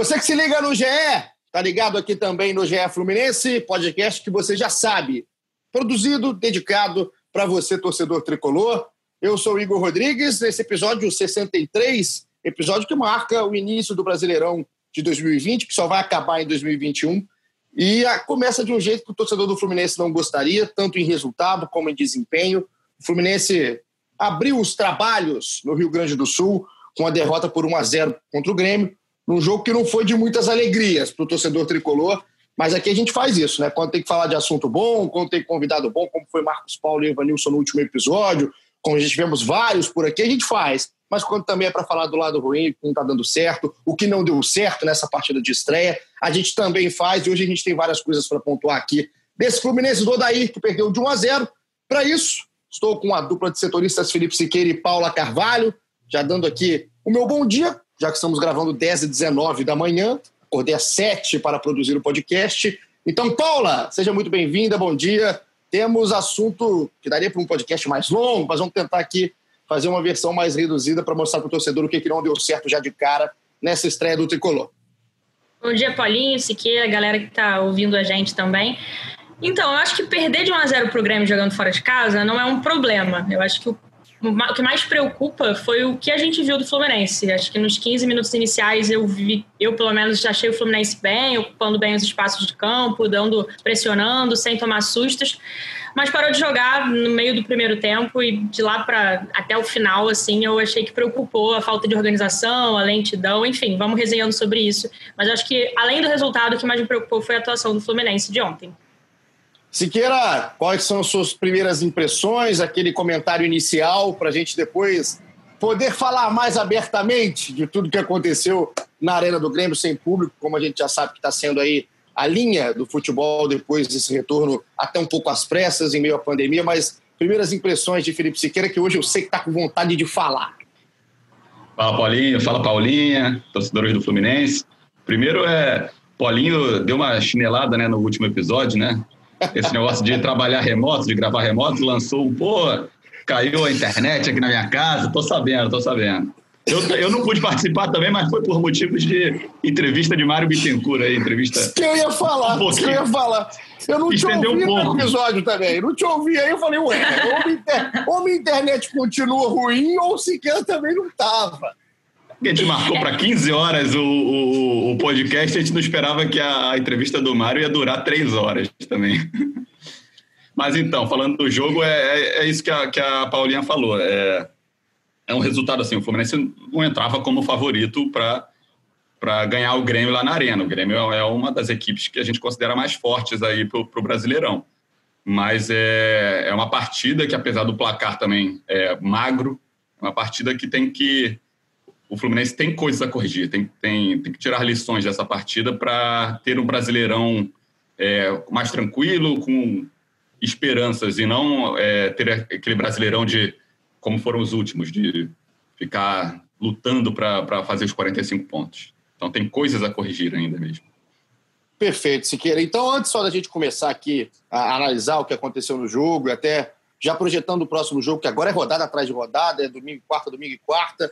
Você que se liga no GE, tá ligado aqui também no GE Fluminense, podcast que você já sabe. Produzido, dedicado para você, torcedor tricolor. Eu sou Igor Rodrigues, nesse episódio 63, episódio que marca o início do Brasileirão de 2020, que só vai acabar em 2021. E a, começa de um jeito que o torcedor do Fluminense não gostaria, tanto em resultado como em desempenho. O Fluminense abriu os trabalhos no Rio Grande do Sul com a derrota por 1 a 0 contra o Grêmio num jogo que não foi de muitas alegrias para o torcedor tricolor, mas aqui a gente faz isso, né? Quando tem que falar de assunto bom, quando tem convidado bom, como foi Marcos Paulo e Evanilson no último episódio, como a gente tivemos vários por aqui, a gente faz. Mas quando também é para falar do lado ruim, que não está dando certo, o que não deu certo nessa partida de estreia, a gente também faz. E hoje a gente tem várias coisas para pontuar aqui. Desse Fluminense do Odair, que perdeu de 1 a 0. Para isso, estou com a dupla de setoristas Felipe Siqueira e Paula Carvalho, já dando aqui o meu bom dia já que estamos gravando 10 e 19 da manhã. Acordei às 7 para produzir o podcast. Então, Paula, seja muito bem-vinda, bom dia. Temos assunto que daria para um podcast mais longo, mas vamos tentar aqui fazer uma versão mais reduzida para mostrar para o torcedor o que, que não deu certo já de cara nessa estreia do Tricolor. Bom dia, Paulinho, Siqueira, galera que está ouvindo a gente também. Então, eu acho que perder de 1 a 0 para o Grêmio jogando fora de casa não é um problema. Eu acho que o o que mais preocupa foi o que a gente viu do Fluminense. Acho que nos 15 minutos iniciais eu vi, eu pelo menos achei o Fluminense bem, ocupando bem os espaços de campo, dando, pressionando, sem tomar sustos. Mas parou de jogar no meio do primeiro tempo e de lá para até o final, assim, eu achei que preocupou a falta de organização, a lentidão, enfim, vamos resenhando sobre isso. Mas acho que além do resultado, o que mais me preocupou foi a atuação do Fluminense de ontem. Siqueira, quais são as suas primeiras impressões, aquele comentário inicial, para a gente depois poder falar mais abertamente de tudo que aconteceu na Arena do Grêmio sem público, como a gente já sabe que está sendo aí a linha do futebol depois desse retorno até um pouco às pressas em meio à pandemia, mas primeiras impressões de Felipe Siqueira, que hoje eu sei que está com vontade de falar. Fala Paulinho, fala Paulinha, torcedores do Fluminense. Primeiro é, Paulinho deu uma chinelada né, no último episódio, né? Esse negócio de trabalhar remoto, de gravar remoto, lançou um, pô, caiu a internet aqui na minha casa, tô sabendo, tô sabendo. Eu, eu não pude participar também, mas foi por motivos de entrevista de Mário Bittencourt aí, entrevista. Isso que eu ia falar, um que eu ia falar. Eu não Estendeu te ouvi um no episódio também, não te ouvi aí, eu falei, ué, ou minha, inter... ou minha internet continua ruim, ou sequer também não tava a gente marcou para 15 horas o, o, o, podcast, a gente não esperava que a, a entrevista do Mário ia durar três horas também. Mas então, falando do jogo, é, é, é isso que a, que a Paulinha falou. É, é um resultado assim: o Fluminense não entrava como favorito para ganhar o Grêmio lá na Arena. O Grêmio é uma das equipes que a gente considera mais fortes aí para o Brasileirão. Mas é, é uma partida que, apesar do placar também é magro, é uma partida que tem que o Fluminense tem coisas a corrigir, tem, tem, tem que tirar lições dessa partida para ter um brasileirão é, mais tranquilo, com esperanças, e não é, ter aquele brasileirão de, como foram os últimos, de ficar lutando para fazer os 45 pontos. Então tem coisas a corrigir ainda mesmo. Perfeito, Siqueira. Então, antes só da gente começar aqui a analisar o que aconteceu no jogo, até já projetando o próximo jogo, que agora é rodada atrás de rodada, é domingo e quarta, domingo e quarta.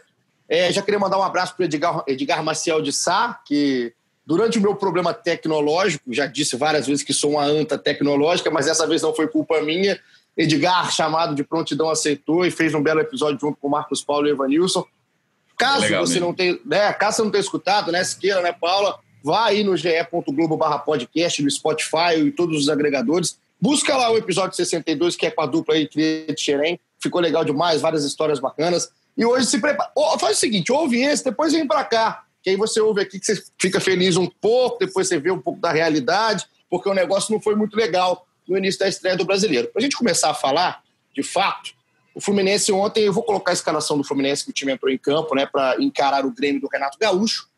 É, já queria mandar um abraço para o Edgar, Edgar Maciel de Sá, que durante o meu problema tecnológico, já disse várias vezes que sou uma anta tecnológica, mas dessa vez não foi culpa minha. Edgar, chamado de prontidão, aceitou e fez um belo episódio junto com Marcos Paulo e Evanilson. Caso Legal, você mesmo. não tenha, né, caso você não tenha escutado, né, Siqueira, né, Paula, vá aí no ge.globo barra podcast, no Spotify e todos os agregadores. Busca lá o episódio 62, que é com a dupla aí, Xerém. Ficou legal demais, várias histórias bacanas. E hoje se prepara. Faz o seguinte: ouve esse, depois vem para cá. Que aí você ouve aqui que você fica feliz um pouco, depois você vê um pouco da realidade, porque o negócio não foi muito legal no início da estreia do brasileiro. Para a gente começar a falar, de fato, O Fluminense ontem, eu vou colocar a escalação do Fluminense que o time entrou em campo, né, para encarar o Grêmio do Renato Gaúcho,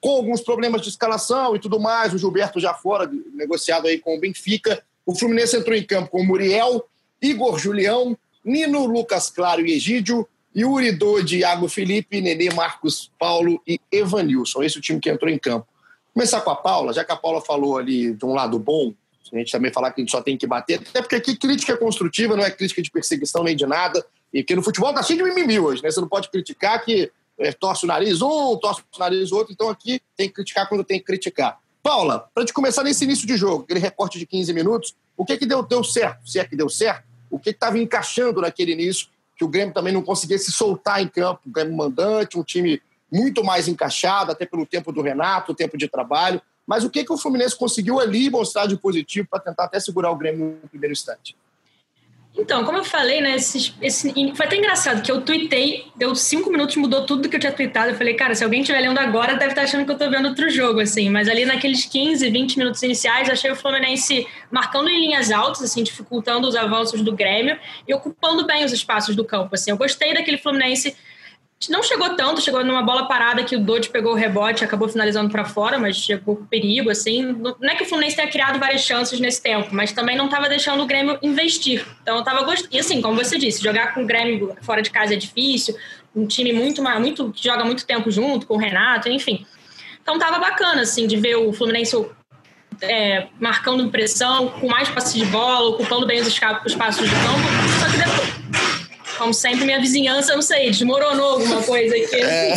com alguns problemas de escalação e tudo mais. O Gilberto já fora, negociado aí com o Benfica. O Fluminense entrou em campo com Muriel, Igor Julião, Nino, Lucas Claro e Egídio, Yuri Dodi, Iago Felipe, Nenê, Marcos Paulo e Evanilson. Esse é o time que entrou em campo. Começar com a Paula, já que a Paula falou ali de um lado bom, a gente também falar que a gente só tem que bater, até porque aqui crítica é construtiva, não é crítica de perseguição nem de nada, e que no futebol tá cheio de mimimi hoje, né? Você não pode criticar que é, torce o nariz um, torce o nariz outro, então aqui tem que criticar quando tem que criticar. Paula, para gente começar nesse início de jogo, aquele recorte de 15 minutos, o que que deu, deu certo? Se é que deu certo, o que estava encaixando naquele início, que o Grêmio também não conseguia se soltar em campo, o Grêmio mandante, um time muito mais encaixado, até pelo tempo do Renato, o tempo de trabalho. Mas o que, que o Fluminense conseguiu ali mostrar de positivo para tentar até segurar o Grêmio no primeiro instante? Então, como eu falei, né, esse, esse, foi até engraçado que eu tuitei, deu cinco minutos, mudou tudo que eu tinha tweetado. Eu falei, cara, se alguém estiver lendo agora, deve estar achando que eu estou vendo outro jogo, assim. Mas ali naqueles 15, 20 minutos iniciais, achei o Fluminense marcando em linhas altas, assim, dificultando os avanços do Grêmio e ocupando bem os espaços do campo, assim. Eu gostei daquele Fluminense não chegou tanto, chegou numa bola parada que o Dodge pegou o rebote, acabou finalizando para fora, mas chegou perigo, assim. Não é que o Fluminense tenha criado várias chances nesse tempo, mas também não estava deixando o Grêmio investir. Então eu tava gostando. E assim, como você disse, jogar com o Grêmio fora de casa é difícil, um time muito, muito que joga muito tempo junto com o Renato, enfim. Então tava bacana, assim, de ver o Fluminense é, marcando pressão, com mais passe de bola, ocupando bem os espaços de campo. Como sempre, minha vizinhança, não sei, desmoronou alguma coisa aqui. É,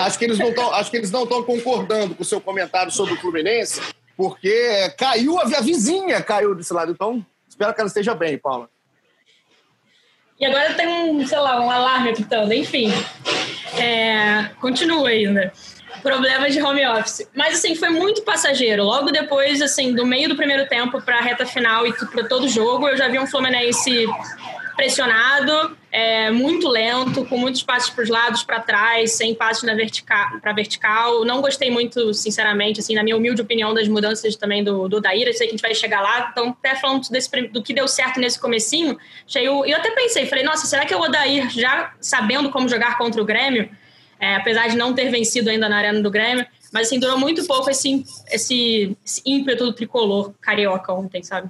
acho que eles não estão, acho que eles não estão concordando com o seu comentário sobre o Fluminense, porque caiu a, a vizinha caiu desse lado. Então, espero que ela esteja bem, Paula. E agora tem um, sei lá, um alarme apitando, enfim. É, continua ainda. Problemas de home office. Mas, assim, foi muito passageiro. Logo depois, assim, do meio do primeiro tempo para a reta final e para todo o jogo, eu já vi um Fluminense pressionado, é, muito lento, com muitos passos para os lados, para trás, sem passos na vertical, para vertical. Não gostei muito, sinceramente, assim, na minha humilde opinião, das mudanças também do, do Daíra. Sei que a gente vai chegar lá. Então, até falando desse, do que deu certo nesse comecinho, eu, eu até pensei, falei, nossa, será que o Odair, já sabendo como jogar contra o Grêmio, é, apesar de não ter vencido ainda na arena do Grêmio, mas assim, durou muito pouco esse, esse, esse ímpeto do tricolor carioca ontem, sabe?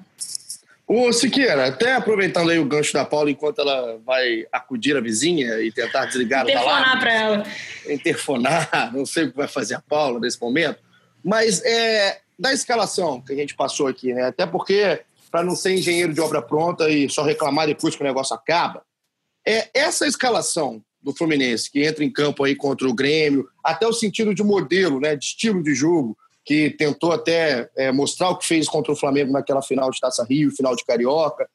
Ô, Siqueira, até aproveitando aí o gancho da Paula, enquanto ela vai acudir a vizinha e tentar desligar Interfonar para ela. Interfonar, não sei o que vai fazer a Paula nesse momento, mas é, da escalação que a gente passou aqui, né? Até porque, para não ser engenheiro de obra pronta e só reclamar depois que o negócio acaba, é essa escalação do Fluminense, que entra em campo aí contra o Grêmio, até o sentido de modelo, né, de estilo de jogo, que tentou até é, mostrar o que fez contra o Flamengo naquela final de Taça Rio, final de Carioca.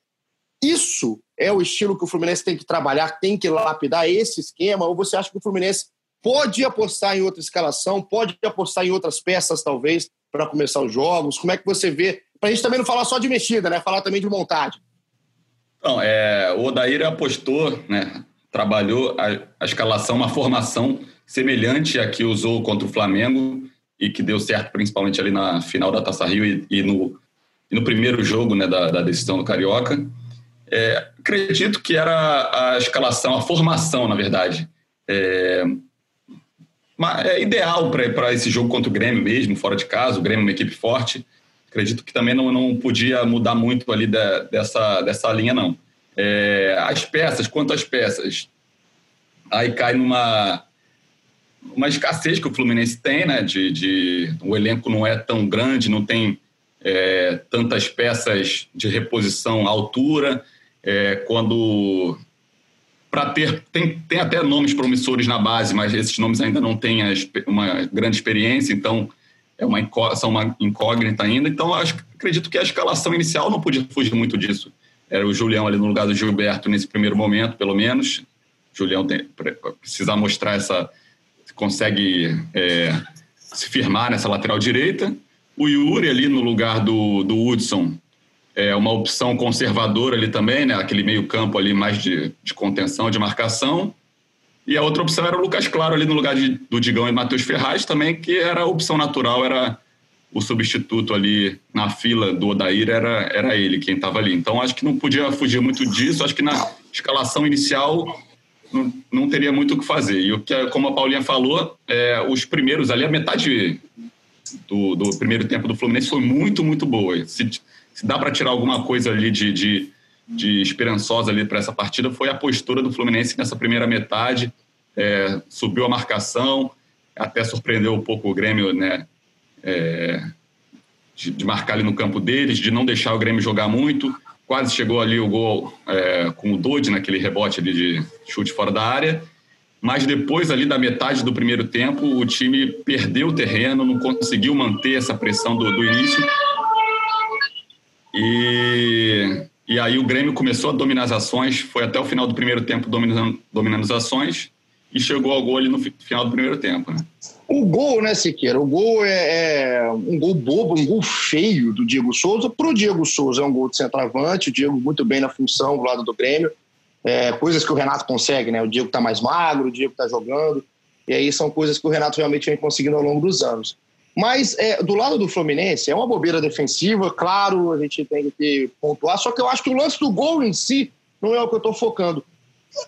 Isso é o estilo que o Fluminense tem que trabalhar, tem que lapidar esse esquema? Ou você acha que o Fluminense pode apostar em outra escalação, pode apostar em outras peças, talvez, para começar os jogos? Como é que você vê? Para a gente também não falar só de mexida, né? Falar também de montagem. Não, é, o Odair apostou, né? Trabalhou a, a escalação, uma formação semelhante à que usou contra o Flamengo e que deu certo principalmente ali na final da Taça Rio e, e no, e no primeiro jogo né, da, da decisão do Carioca. É, acredito que era a escalação, a formação, na verdade. É, é ideal para esse jogo contra o Grêmio mesmo, fora de casa. O Grêmio é uma equipe forte. Acredito que também não, não podia mudar muito ali da, dessa, dessa linha, não. É, as peças, quanto às peças, aí cai numa uma escassez que o Fluminense tem, né? De, de o elenco não é tão grande, não tem é, tantas peças de reposição à altura. É, quando para ter tem, tem até nomes promissores na base, mas esses nomes ainda não têm uma grande experiência, então é uma são uma incógnita ainda. Então acho, acredito que a escalação inicial não podia fugir muito disso. Era o Julião ali no lugar do Gilberto nesse primeiro momento, pelo menos. Julião tem, precisa mostrar essa consegue é, se firmar nessa lateral direita. O Yuri ali no lugar do, do Hudson é uma opção conservadora ali também, né? Aquele meio campo ali mais de, de contenção, de marcação. E a outra opção era o Lucas Claro ali no lugar de, do Digão e Matheus Ferraz também, que era a opção natural, era o substituto ali na fila do Odair era, era ele quem estava ali. Então acho que não podia fugir muito disso. Acho que na escalação inicial não, não teria muito o que fazer. E o que, como a Paulinha falou, é, os primeiros ali, a metade do, do primeiro tempo do Fluminense foi muito, muito boa. Se, se dá para tirar alguma coisa ali de, de, de esperançosa ali para essa partida, foi a postura do Fluminense nessa primeira metade. É, subiu a marcação, até surpreendeu um pouco o Grêmio, né? É, de, de, marcar ali no campo deles, de não deixar o Grêmio jogar muito. Quase chegou ali o gol é, com o Dodi naquele rebote ali de chute fora da área. Mas depois ali da metade do primeiro tempo, o time perdeu o terreno, não conseguiu manter essa pressão do, do início. E, e aí o Grêmio começou a dominar as ações, foi até o final do primeiro tempo dominando, dominando as ações e chegou ao gol ali no final do primeiro tempo, né? O gol, né, Siqueira? O gol é, é, um gol bobo, um gol feio do Diego Souza. Para o Diego Souza é um gol de centroavante, o Diego muito bem na função do lado do Grêmio. É, coisas que o Renato consegue, né? O Diego está mais magro, o Diego está jogando. E aí são coisas que o Renato realmente vem conseguindo ao longo dos anos. Mas é, do lado do Fluminense, é uma bobeira defensiva, claro, a gente tem que pontuar. Só que eu acho que o lance do gol em si não é o que eu estou focando.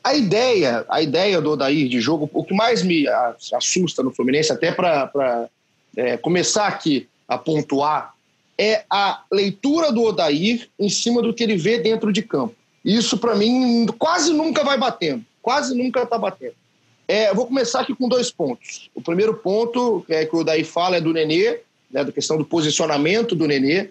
A ideia, a ideia do Odair de jogo, o que mais me assusta no Fluminense, até para é, começar aqui a pontuar, é a leitura do Odair em cima do que ele vê dentro de campo. Isso, para mim, quase nunca vai batendo. Quase nunca está batendo. É, vou começar aqui com dois pontos. O primeiro ponto é que o Odair fala é do Nenê, né, da questão do posicionamento do Nenê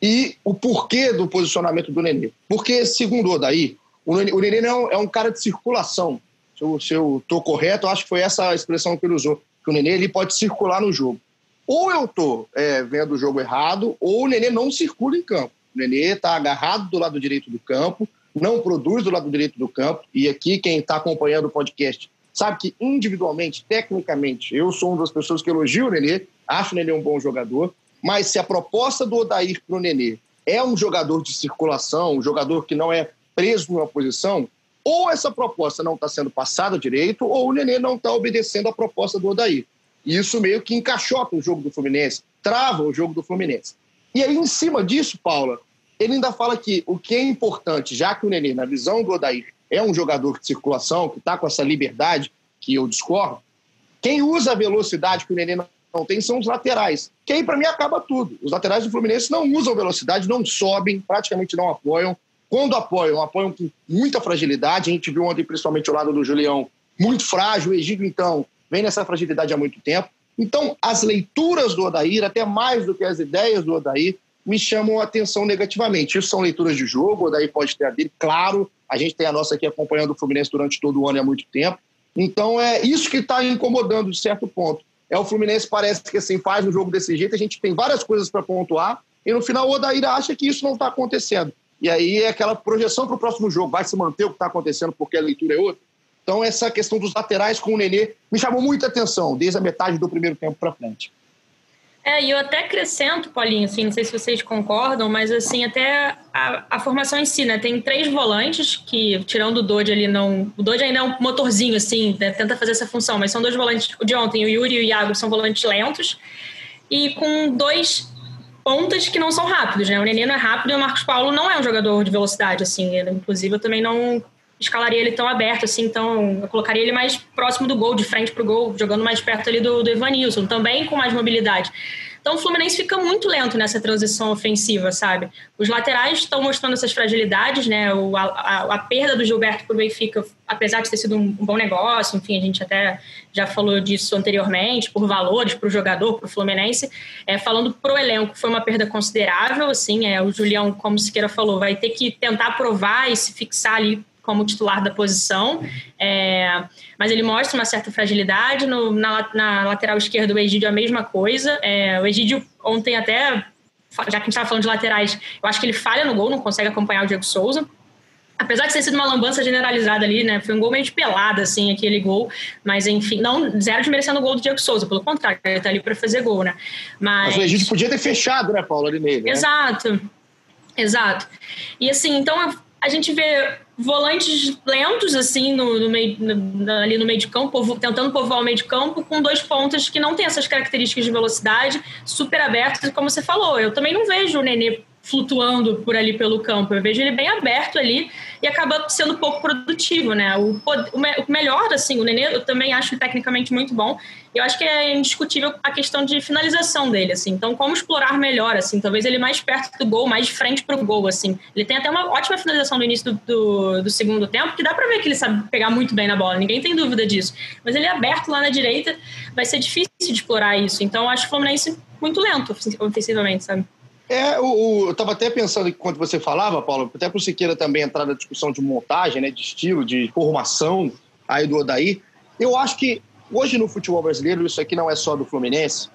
e o porquê do posicionamento do Nenê. Porque, segundo o Odair, o Nenê é um cara de circulação. Se eu, se eu tô correto, eu acho que foi essa a expressão que ele usou. Que o Nenê ele pode circular no jogo. Ou eu tô é, vendo o jogo errado, ou o Nenê não circula em campo. O Nenê está agarrado do lado direito do campo, não produz do lado direito do campo. E aqui, quem está acompanhando o podcast sabe que individualmente, tecnicamente, eu sou uma das pessoas que elogio o Nenê, acho o Nenê um bom jogador, mas se a proposta do Odair para o Nenê é um jogador de circulação, um jogador que não é preso numa posição, ou essa proposta não está sendo passada direito, ou o Nenê não está obedecendo a proposta do Odair. E isso meio que encaixota o jogo do Fluminense, trava o jogo do Fluminense. E aí, em cima disso, Paula, ele ainda fala que o que é importante, já que o Nenê, na visão do Odair, é um jogador de circulação, que está com essa liberdade que eu discordo, quem usa a velocidade que o Nenê não tem são os laterais. Que aí, para mim, acaba tudo. Os laterais do Fluminense não usam velocidade, não sobem, praticamente não apoiam. Quando apoiam, apoiam com muita fragilidade. A gente viu ontem, principalmente, o lado do Julião, muito frágil. O Egídio, então, vem nessa fragilidade há muito tempo. Então, as leituras do Odair, até mais do que as ideias do Odair, me chamam a atenção negativamente. Isso são leituras de jogo, o Odair pode ter a dele, claro. A gente tem a nossa aqui acompanhando o Fluminense durante todo o ano e há muito tempo. Então, é isso que está incomodando de certo ponto. É o Fluminense parece que assim faz um jogo desse jeito, a gente tem várias coisas para pontuar, e no final o Odair acha que isso não está acontecendo. E aí é aquela projeção para o próximo jogo. Vai se manter o que está acontecendo porque a leitura é outra? Então, essa questão dos laterais com o Nenê me chamou muita atenção, desde a metade do primeiro tempo para frente. É, e eu até acrescento, Paulinho, assim, não sei se vocês concordam, mas assim, até a, a, formação em si, né? Tem três volantes que, tirando o Dodge ali, não. O Dodge ainda é um motorzinho, assim, né? tenta fazer essa função, mas são dois volantes. O de ontem, o Yuri e o Iago, são volantes lentos. E com dois pontas que não são rápidos, né? O Nenê não é rápido e o Marcos Paulo não é um jogador de velocidade, assim. Ele, inclusive, eu também não escalaria ele tão aberto, assim, então eu colocaria ele mais próximo do gol, de frente pro gol, jogando mais perto ali do, do Evanilson, também com mais mobilidade. Então o Fluminense fica muito lento nessa transição ofensiva, sabe? Os laterais estão mostrando essas fragilidades, né? O, a, a, perda do Gilberto para o Benfica, apesar de ter sido um, bom negócio, enfim, a gente até já falou disso anteriormente, por valores, para o jogador, para o Fluminense. É, falando para o elenco, foi uma perda considerável, assim, é, o Julião, como Siqueira falou, vai ter que tentar provar e se fixar ali como titular da posição, é, mas ele mostra uma certa fragilidade. No, na, na, lateral esquerda, o Egídio a mesma coisa. É, o Egídio ontem até, já que a gente estava falando de laterais, eu acho que ele falha no gol, não consegue acompanhar o Diego Souza. Apesar de ter sido uma lambança generalizada ali, né? Foi um gol meio de pelada, assim, aquele gol. Mas, enfim, não zero desmerecendo o gol do Diego Souza, pelo contrário, ele tá ali para fazer gol, né? Mas... mas o Egídio podia ter fechado, né, Paulo, ali nele. Né? Exato. Exato. E assim, então a gente vê volantes lentos, assim, no, no meio, no, ali no meio de campo, tentando povoar o meio de campo, com dois pontas que não têm essas características de velocidade, super abertos, como você falou, eu também não vejo o Nenê flutuando por ali pelo campo. Eu vejo ele bem aberto ali e acaba sendo pouco produtivo, né? O, o melhor, assim, o Nenê eu também acho tecnicamente muito bom. Eu acho que é indiscutível a questão de finalização dele, assim. Então, como explorar melhor, assim? Talvez ele mais perto do gol, mais de frente para o gol, assim. Ele tem até uma ótima finalização no início do, do, do, segundo tempo, que dá para ver que ele sabe pegar muito bem na bola. Ninguém tem dúvida disso. Mas ele é aberto lá na direita, vai ser difícil de explorar isso. Então, eu acho o Fluminense muito lento ofensivamente, sabe? É, o, o, eu estava até pensando enquanto você falava, Paulo, até para o Siqueira também entrar na discussão de montagem, né, de estilo, de formação aí do Odaí. Eu acho que hoje no futebol brasileiro, isso aqui não é só do Fluminense,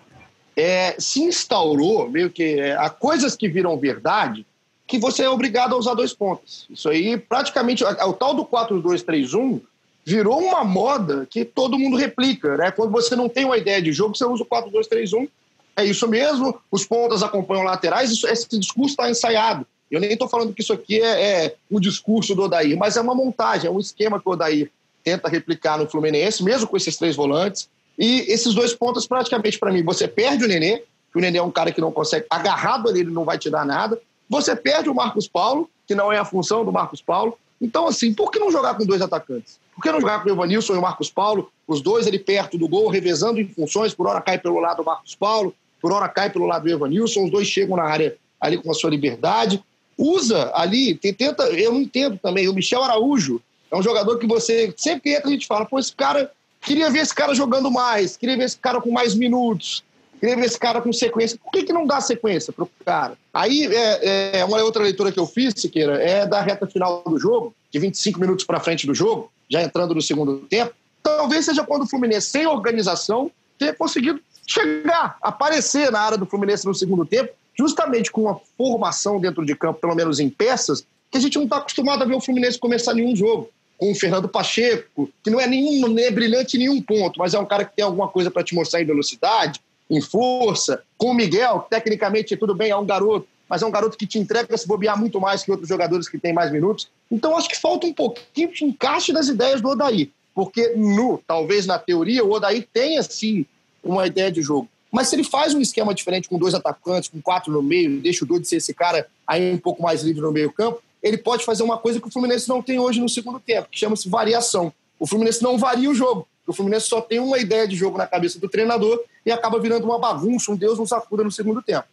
é, se instaurou meio que é, há coisas que viram verdade que você é obrigado a usar dois pontos. Isso aí, praticamente, o tal do 4-2-3-1 virou uma moda que todo mundo replica, né? Quando você não tem uma ideia de jogo, você usa o 4-2-3-1 é isso mesmo, os pontas acompanham laterais, isso, esse discurso está ensaiado. Eu nem estou falando que isso aqui é, é o discurso do Odair, mas é uma montagem, é um esquema que o Odair tenta replicar no Fluminense, mesmo com esses três volantes. E esses dois pontos, praticamente, para mim, você perde o Nenê, que o Nenê é um cara que não consegue, agarrado ali, ele não vai te dar nada. Você perde o Marcos Paulo, que não é a função do Marcos Paulo. Então, assim, por que não jogar com dois atacantes? Por que não jogar com o Evanilson e o Marcos Paulo, os dois ali perto do gol, revezando em funções, por hora cai pelo lado o Marcos Paulo, por hora cai pelo lado do Evanilson, os dois chegam na área ali com a sua liberdade. Usa ali, tenta, eu não entendo também, o Michel Araújo é um jogador que você sempre entra a gente fala, pô, esse cara, queria ver esse cara jogando mais, queria ver esse cara com mais minutos, queria ver esse cara com sequência. Por que, que não dá sequência para o cara? Aí, é, é, uma outra leitura que eu fiz, Siqueira, é da reta final do jogo, de 25 minutos para frente do jogo, já entrando no segundo tempo. Talvez seja quando o Fluminense, sem organização, tenha conseguido chegar, aparecer na área do Fluminense no segundo tempo, justamente com uma formação dentro de campo, pelo menos em peças, que a gente não está acostumado a ver o Fluminense começar nenhum jogo. Com o Fernando Pacheco, que não é nenhum, nem é brilhante em nenhum ponto, mas é um cara que tem alguma coisa para te mostrar em velocidade, em força. Com o Miguel, tecnicamente tudo bem, é um garoto, mas é um garoto que te entrega se bobear muito mais que outros jogadores que têm mais minutos. Então acho que falta um pouquinho de encaixe das ideias do Odaí. Porque, no, talvez na teoria, o Odaí tenha sim uma ideia de jogo. Mas se ele faz um esquema diferente com dois atacantes, com quatro no meio, deixa o Dudu ser esse cara aí um pouco mais livre no meio campo, ele pode fazer uma coisa que o Fluminense não tem hoje no segundo tempo, que chama-se variação. O Fluminense não varia o jogo. O Fluminense só tem uma ideia de jogo na cabeça do treinador e acaba virando uma bagunça, um Deus não sacuda no segundo tempo.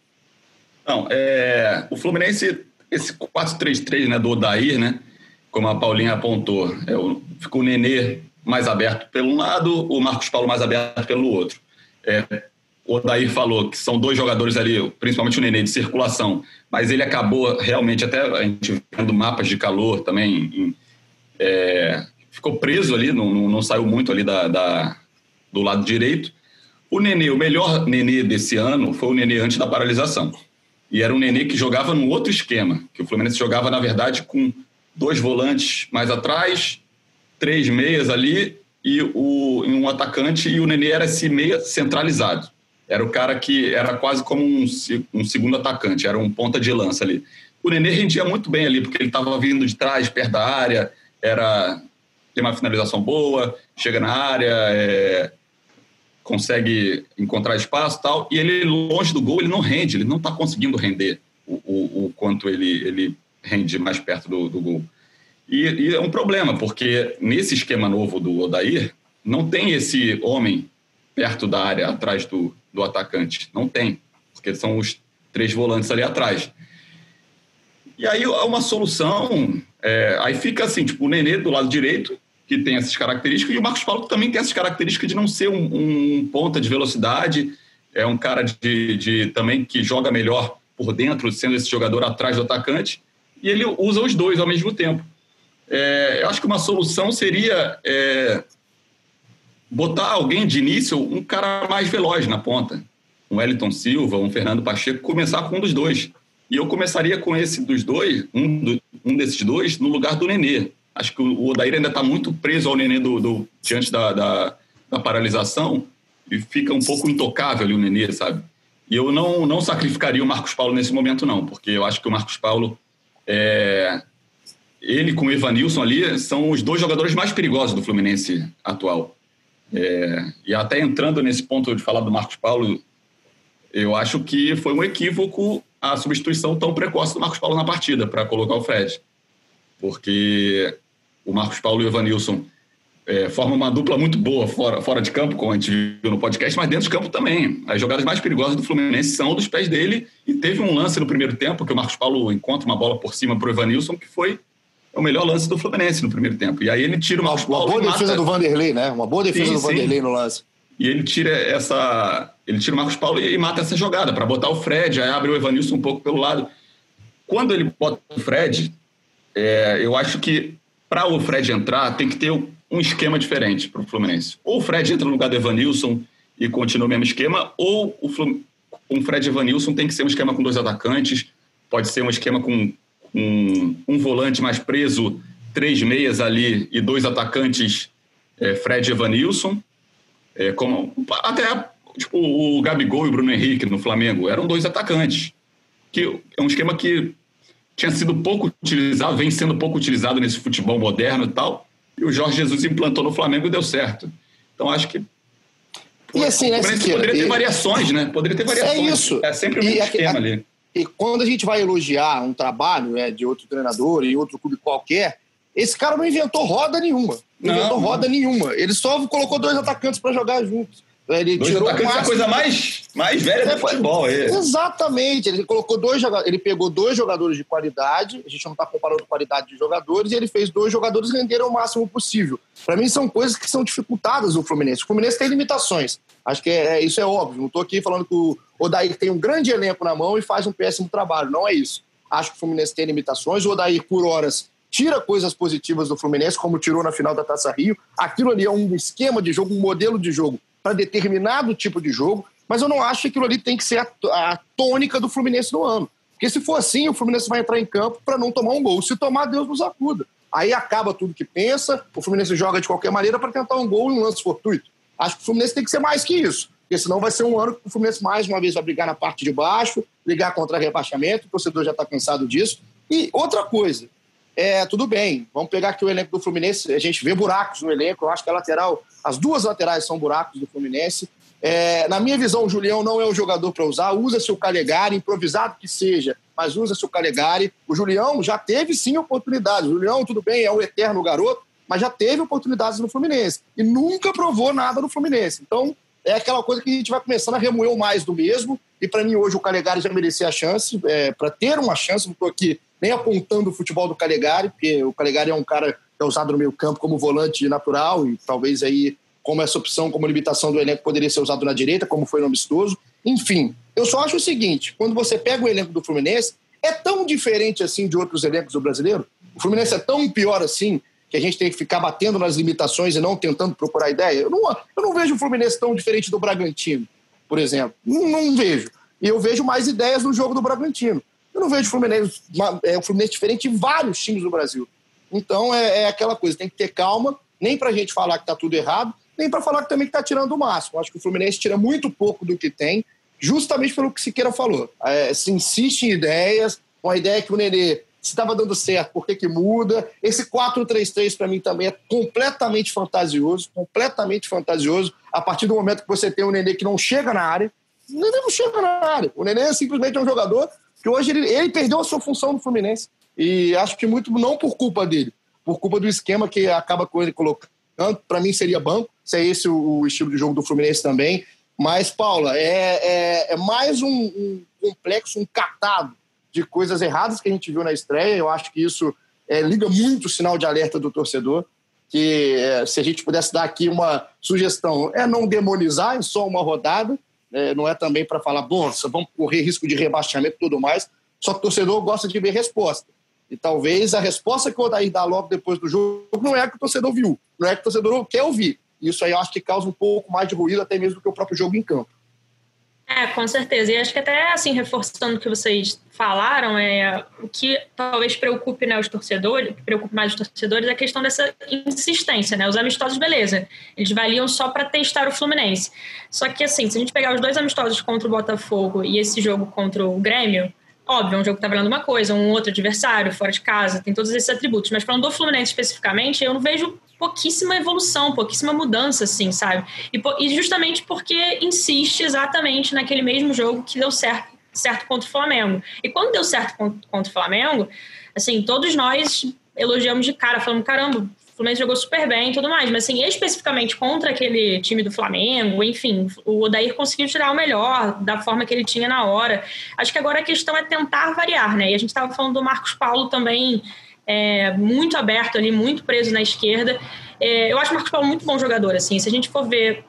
Não, é, o Fluminense, esse 4-3-3 né, do Odair, né, como a Paulinha apontou, é, ficou o Nenê mais aberto pelo lado, o Marcos Paulo mais aberto pelo outro. É, o Odair falou que são dois jogadores ali, principalmente o Nenê, de circulação, mas ele acabou realmente, até a gente vendo mapas de calor também, em, é, ficou preso ali, não, não, não saiu muito ali da, da, do lado direito. O Nenê, o melhor Nenê desse ano foi o Nenê antes da paralisação. E era um Nenê que jogava num outro esquema, que o Fluminense jogava, na verdade, com dois volantes mais atrás, três meias ali e o, um atacante, e o Nenê era esse meia centralizado. Era o cara que era quase como um, um segundo atacante, era um ponta de lança ali. O Nenê rendia muito bem ali, porque ele estava vindo de trás, perto da área, era tem uma finalização boa, chega na área, é, consegue encontrar espaço tal. E ele, longe do gol, ele não rende, ele não está conseguindo render o, o, o, quanto ele, ele rende mais perto do, do gol. E, e, é um problema, porque nesse esquema novo do Odair, não tem esse homem perto da área, atrás do, do atacante. Não tem, porque são os três volantes ali atrás. E aí uma solução, é, aí fica assim, tipo, o Nenê do lado direito, que tem essas características, e o Marcos Paulo também tem essas características de não ser um, um ponta de velocidade, é um cara de, de também que joga melhor por dentro, sendo esse jogador atrás do atacante, e ele usa os dois ao mesmo tempo. É, eu acho que uma solução seria é, botar alguém de início, um cara mais veloz na ponta. Um Wellington Silva, um Fernando Pacheco, começar com um dos dois. E eu começaria com esse dos dois, um, do, um desses dois, no lugar do Nenê. Acho que o Odair ainda está muito preso ao Nenê do, do diante da, da, da, paralisação e fica um pouco intocável ali o Nenê, sabe? E eu não, não sacrificaria o Marcos Paulo nesse momento, não, porque eu acho que o Marcos Paulo é, ele com o Evanilson ali são os dois jogadores mais perigosos do Fluminense atual. É, e até entrando nesse ponto de falar do Marcos Paulo, eu acho que foi um equívoco a substituição tão precoce do Marcos Paulo na partida para colocar o Fred. Porque o Marcos Paulo e o Evanilson é, formam uma dupla muito boa fora, fora de campo, como a gente viu no podcast, mas dentro de campo também. As jogadas mais perigosas do Fluminense são dos pés dele. E teve um lance no primeiro tempo que o Marcos Paulo encontra uma bola por cima para o Evanilson, que foi o melhor lance do Fluminense no primeiro tempo. E aí ele tira o Marcos Paulo. Uma boa defesa do Vanderlei, né? Uma boa defesa sim, do Vanderlei sim. no lance. E ele tira essa. Ele tira o Marcos Paulo e, mata essa jogada para botar o Fred, aí abre o Evanilson um pouco pelo lado. Quando ele bota o Fred, é, eu acho que para o Fred entrar tem que ter um esquema diferente para o Fluminense. Ou o Fred entra no lugar do Evanilson e continua o mesmo esquema, ou o Flum... com o Fred Evanilson tem que ser um esquema com dois atacantes, pode ser um esquema com um, um volante mais preso, três meias ali e dois atacantes, é, Fred e Evanilson. É, como, até tipo, o Gabigol e o Bruno Henrique no Flamengo eram dois atacantes. Que é um esquema que tinha sido pouco utilizado, vem sendo pouco utilizado nesse futebol moderno e tal. E o Jorge Jesus implantou no Flamengo e deu certo. Então acho que. E assim, né, Poderia ter variações, né? Poderia ter variações. É isso. É sempre o mesmo esquema ali. E quando a gente vai elogiar um trabalho né, de outro treinador em outro clube qualquer, esse cara não inventou roda nenhuma. Não, não inventou roda nenhuma. Ele só colocou dois atacantes para jogar juntos. Ele dois tirou atacantes é a coisa mais, mais velha é, do futebol. É. Exatamente. Ele colocou dois ele pegou dois jogadores de qualidade. A gente não está comparando qualidade de jogadores e ele fez dois jogadores renderem o máximo possível. Para mim são coisas que são dificultadas no Fluminense. O Fluminense tem limitações. Acho que é, é isso é óbvio. Não estou aqui falando que o Odair tem um grande elenco na mão e faz um péssimo trabalho. Não é isso. Acho que o Fluminense tem limitações. O Odair, por horas, tira coisas positivas do Fluminense, como tirou na final da Taça Rio. Aquilo ali é um esquema de jogo, um modelo de jogo para determinado tipo de jogo, mas eu não acho que aquilo ali tem que ser a, a tônica do Fluminense no ano. Porque se for assim, o Fluminense vai entrar em campo para não tomar um gol. Se tomar, Deus nos acuda. Aí acaba tudo que pensa, o Fluminense joga de qualquer maneira para tentar um gol em um lance fortuito. Acho que o Fluminense tem que ser mais que isso. Porque senão vai ser um ano que o Fluminense mais uma vez vai brigar na parte de baixo, brigar contra rebaixamento, o torcedor já está cansado disso. E outra coisa, é, tudo bem, vamos pegar aqui o elenco do Fluminense, a gente vê buracos no elenco, eu acho que a lateral, as duas laterais são buracos do Fluminense. É, na minha visão, o Julião não é o jogador para usar, usa-se o Calegari, improvisado que seja, mas usa-se o Calegari. O Julião já teve sim oportunidades. O Julião, tudo bem, é o eterno garoto, mas já teve oportunidades no Fluminense e nunca provou nada no Fluminense. Então, é aquela coisa que a gente vai começando a remoer mais do mesmo. E para mim, hoje, o Calegari já merecia a chance, é, para ter uma chance, não estou aqui nem apontando o futebol do Calegari, porque o Calegari é um cara que é usado no meio campo como volante natural e talvez aí como essa opção, como limitação do elenco poderia ser usado na direita, como foi no amistoso. Enfim, eu só acho o seguinte, quando você pega o elenco do Fluminense, é tão diferente assim de outros elencos do brasileiro? O Fluminense é tão pior assim que a gente tem que ficar batendo nas limitações e não tentando procurar ideia? Eu não, eu não vejo o Fluminense tão diferente do Bragantino, por exemplo. Não, não vejo. E eu vejo mais ideias no jogo do Bragantino. Eu não vejo o Fluminense, é, o Fluminense diferente em vários times do Brasil. Então é, é aquela coisa, tem que ter calma, nem para a gente falar que está tudo errado, nem para falar que também está tirando o máximo. Acho que o Fluminense tira muito pouco do que tem, justamente pelo que Siqueira falou. É, se insiste em ideias, uma ideia que o Nenê, se estava dando certo, por que, que muda? Esse 4-3-3 para mim também é completamente fantasioso, completamente fantasioso, a partir do momento que você tem um Nenê que não chega na área. O Nenê não chega na área. O Nenê é simplesmente um jogador que hoje ele, ele perdeu a sua função no Fluminense. E acho que muito não por culpa dele, por culpa do esquema que acaba com ele colocando. Para mim seria banco, se é esse o, o, estilo de jogo do Fluminense também. Mas, Paula, é, é, é mais um, um, complexo, um catado de coisas erradas que a gente viu na estreia. Eu acho que isso é, liga muito o sinal de alerta do torcedor. Que é, se a gente pudesse dar aqui uma sugestão, é não demonizar em só uma rodada, é, não é também para falar, bom, vamos correr risco de rebaixamento e tudo mais. Só que o torcedor gosta de ver resposta. E talvez a resposta que o Odair dá logo depois do jogo não é a que o torcedor viu, não é a que o torcedor quer ouvir. Isso aí eu acho que causa um pouco mais de ruído até mesmo do que o próprio jogo em campo. É, com certeza. E acho que até assim, reforçando o que vocês falaram, é o que talvez preocupe né, os torcedores, preocupe mais os torcedores, é a questão dessa insistência, né? Os amistosos, beleza. Eles valiam só para testar o Fluminense. Só que assim, se a gente pegar os dois amistosos contra o Botafogo e esse jogo contra o Grêmio, Óbvio, é um jogo que tá valendo uma coisa, um outro adversário, fora de casa, tem todos esses atributos. Mas falando do Fluminense especificamente, eu não vejo pouquíssima evolução, pouquíssima mudança, assim, sabe? E, e justamente porque insiste exatamente naquele mesmo jogo que deu certo, certo contra o Flamengo. E quando deu certo contra o Flamengo, assim, todos nós elogiamos de cara, falamos, caramba, o Fluminense jogou super bem e tudo mais, mas assim, especificamente contra aquele time do Flamengo, enfim, o Odair conseguiu tirar o melhor da forma que ele tinha na hora. Acho que agora a questão é tentar variar, né? E a gente estava falando do Marcos Paulo também, é, muito aberto ali, muito preso na esquerda. É, eu acho o Marcos Paulo muito bom jogador, assim, se a gente for ver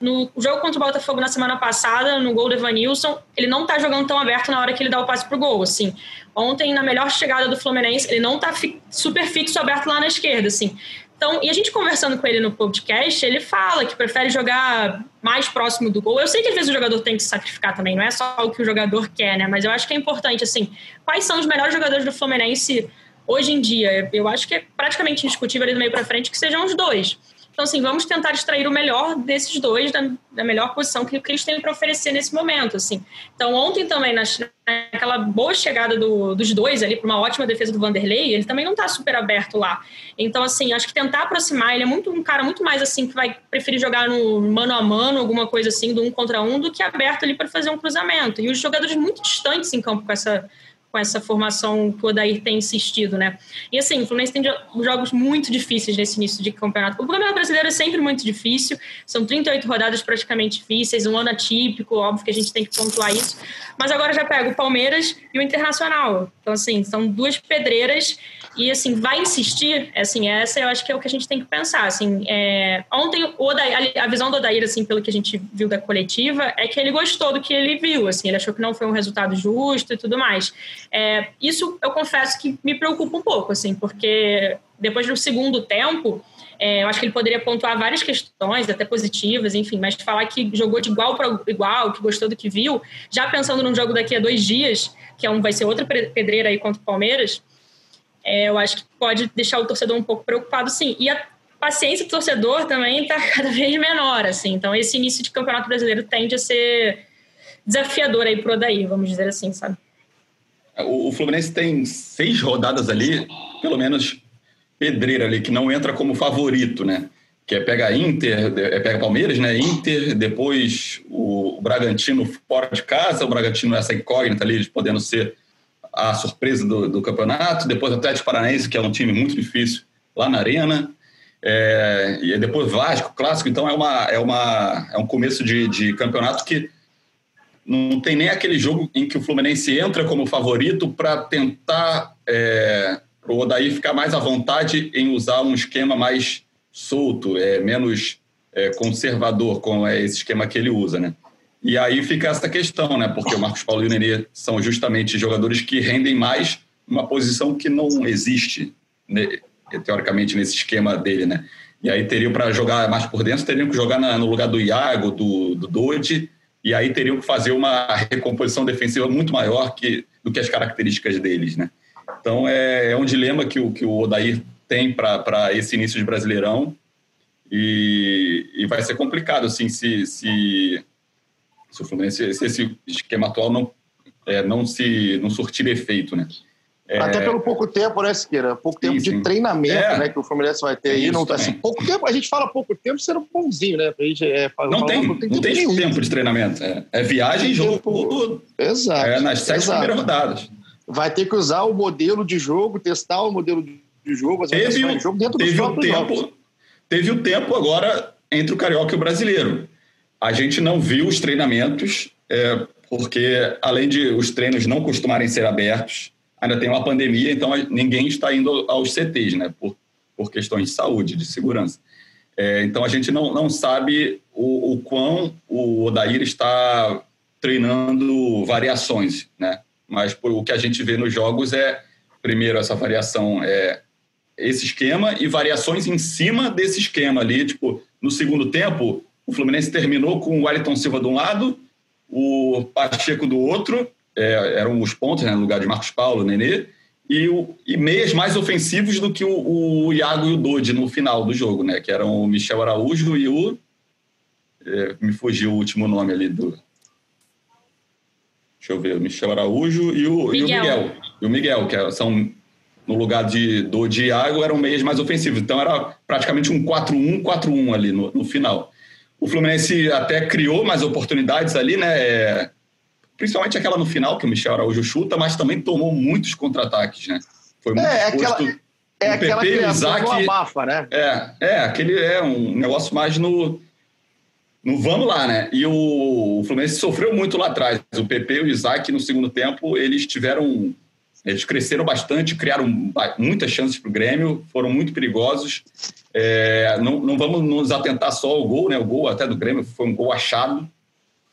no jogo contra o Botafogo na semana passada, no gol do Evanilson, ele não tá jogando tão aberto na hora que ele dá o passe pro gol, assim. Ontem, na melhor chegada do Fluminense, ele não tá fi super fixo aberto lá na esquerda, assim. Então, e a gente conversando com ele no podcast, ele fala que prefere jogar mais próximo do gol. Eu sei que às vezes o jogador tem que se sacrificar também, não é só o que o jogador quer, né? Mas eu acho que é importante, assim, quais são os melhores jogadores do Fluminense hoje em dia? Eu acho que é praticamente indiscutível ali do meio para frente que sejam os dois. Então, assim, vamos tentar extrair o melhor desses dois, da, da melhor posição que, que eles têm para oferecer nesse momento, assim. Então, ontem também, na, naquela boa chegada do, dos dois ali, para uma ótima defesa do Vanderlei, ele também não está super aberto lá. Então, assim, acho que tentar aproximar, ele é muito um cara muito mais, assim, que vai preferir jogar no mano a mano, alguma coisa assim, do um contra um, do que aberto ali para fazer um cruzamento. E os jogadores muito distantes em campo com essa com essa formação que o Odair tem insistido, né? E assim, o Fluminense tem jogos muito difíceis nesse início de campeonato. O Campeonato Brasileiro é sempre muito difícil, são 38 rodadas praticamente difíceis, um ano atípico, óbvio que a gente tem que pontuar isso, mas agora já pega o Palmeiras e o Internacional. Então, assim, são duas pedreiras e, assim, vai insistir, assim, essa eu acho que é o que a gente tem que pensar, assim, é... ontem Odair, a visão do Odair, assim, pelo que a gente viu da coletiva, é que ele gostou do que ele viu, assim, ele achou que não foi um resultado justo e tudo mais. É, isso eu confesso que me preocupa um pouco, assim, porque depois do segundo tempo, é, eu acho que ele poderia pontuar várias questões, até positivas, enfim, mas falar que jogou de igual para igual, que gostou do que viu, já pensando num jogo daqui a dois dias, que é um, vai ser outra pedreira aí contra o Palmeiras, é, eu acho que pode deixar o torcedor um pouco preocupado, sim. E a paciência do torcedor também está cada vez menor, assim. Então, esse início de campeonato brasileiro tende a ser desafiador aí pro Odair, vamos dizer assim, sabe? O, Fluminense tem seis rodadas ali, pelo menos pedreira ali, que não entra como favorito, né? Que é pega Inter, é pega Palmeiras, né? Inter, depois o, Bragantino fora de casa, o Bragantino essa incógnita ali, podendo ser a surpresa do, do campeonato, depois o Atlético Paranaense, que é um time muito difícil lá na Arena, é, e depois Vasco, Clássico, então é, uma, é, uma, é um começo de, de campeonato que não tem nem aquele jogo em que o Fluminense entra como favorito para tentar é, o Odair ficar mais à vontade em usar um esquema mais solto, é, menos é, conservador com é, esse esquema que ele usa, né? E aí fica essa questão, né? Porque o Marcos Paulo e o Nenê são justamente jogadores que rendem mais uma posição que não existe, né, teoricamente, nesse esquema dele, né? E aí teriam para jogar mais por dentro, teriam que jogar na, no lugar do Iago, do, do Dodi, e aí teriam que fazer uma recomposição defensiva muito maior que, do que as características deles, né? Então é, é um dilema que o, que o Odair tem para esse início de Brasileirão e, e, vai ser complicado, assim, se, se, se o Fluminense, se esse esquema atual não, é, não se não surtir efeito, né? É... Até pelo pouco tempo, né, Siqueira? Pouco tempo sim, sim. de treinamento, é. né, que o Fluminense vai ter aí. Não, tá assim, pouco tempo, a gente fala pouco tempo sendo bonzinho, né? A gente, é, não, tem, não tem, não tem tempo, tempo de treinamento. É, é viagem e jogo tempo... Exato. É, nas sete exato. primeiras rodadas. Vai ter que usar o modelo de jogo, testar o modelo de jogo, teve, de jogo dentro teve o tempo, jogos. Teve o tempo agora entre o Carioca e o Brasileiro. A gente não viu os treinamentos, é, porque além de os treinos não costumarem ser abertos, ainda tem uma pandemia, então ninguém está indo aos CTs, né? Por, por questões de saúde, de segurança. É, então a gente não, não sabe o, o quão o Odair está treinando variações, né? Mas por, o que a gente vê nos jogos é, primeiro, essa variação, é esse esquema e variações em cima desse esquema ali. Tipo, no segundo tempo, o Fluminense terminou com o Wellington Silva de um lado, o Pacheco do outro, é, eram os pontos, né, no lugar de Marcos Paulo, Nenê, e, o, e meias mais ofensivos do que o, o Iago e o Dodi no final do jogo, né, que eram o Michel Araújo e o... É, me fugiu o último nome ali do... Deixa eu ver, o Michel Araújo e o Miguel. E o Miguel, e o Miguel que são no lugar de, do Diago, eram meias mais ofensivos. Então era praticamente um 4-1, 4-1 ali no, no, final. O Fluminense até criou mais oportunidades ali, né? É, principalmente aquela no final, que o Michel Araújo chuta, mas também tomou muitos contra-ataques, né? Foi muito é, exposto. Aquela, é aquela PP, criação Isaac, abafa, né? É, é, aquele é um negócio mais no, no vamos lá, né? E o, o Fluminense sofreu muito lá atrás. O PP e o Isaac, no segundo tempo, eles tiveram eles cresceram bastante, criaram muitas chances para o Grêmio, foram muito perigosos. É, não, não, vamos nos atentar só ao gol, né? O gol até do Grêmio foi um gol achado.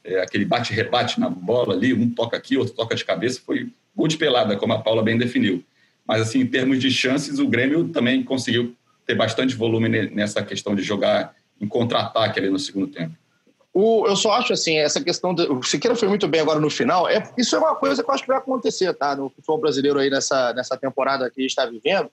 É, aquele bate-rebate na bola ali, um toca aqui, outro toca de cabeça, foi gol de pelada, como a Paula bem definiu. Mas, assim, em termos de chances, o Grêmio também conseguiu ter bastante volume nessa questão de jogar em contra-ataque ali no segundo tempo. O, eu só acho assim, essa questão. Do, o Siqueira foi muito bem agora no final. É, isso é uma coisa que eu acho que vai acontecer, tá? No futebol brasileiro aí nessa, nessa temporada que a gente está vivendo.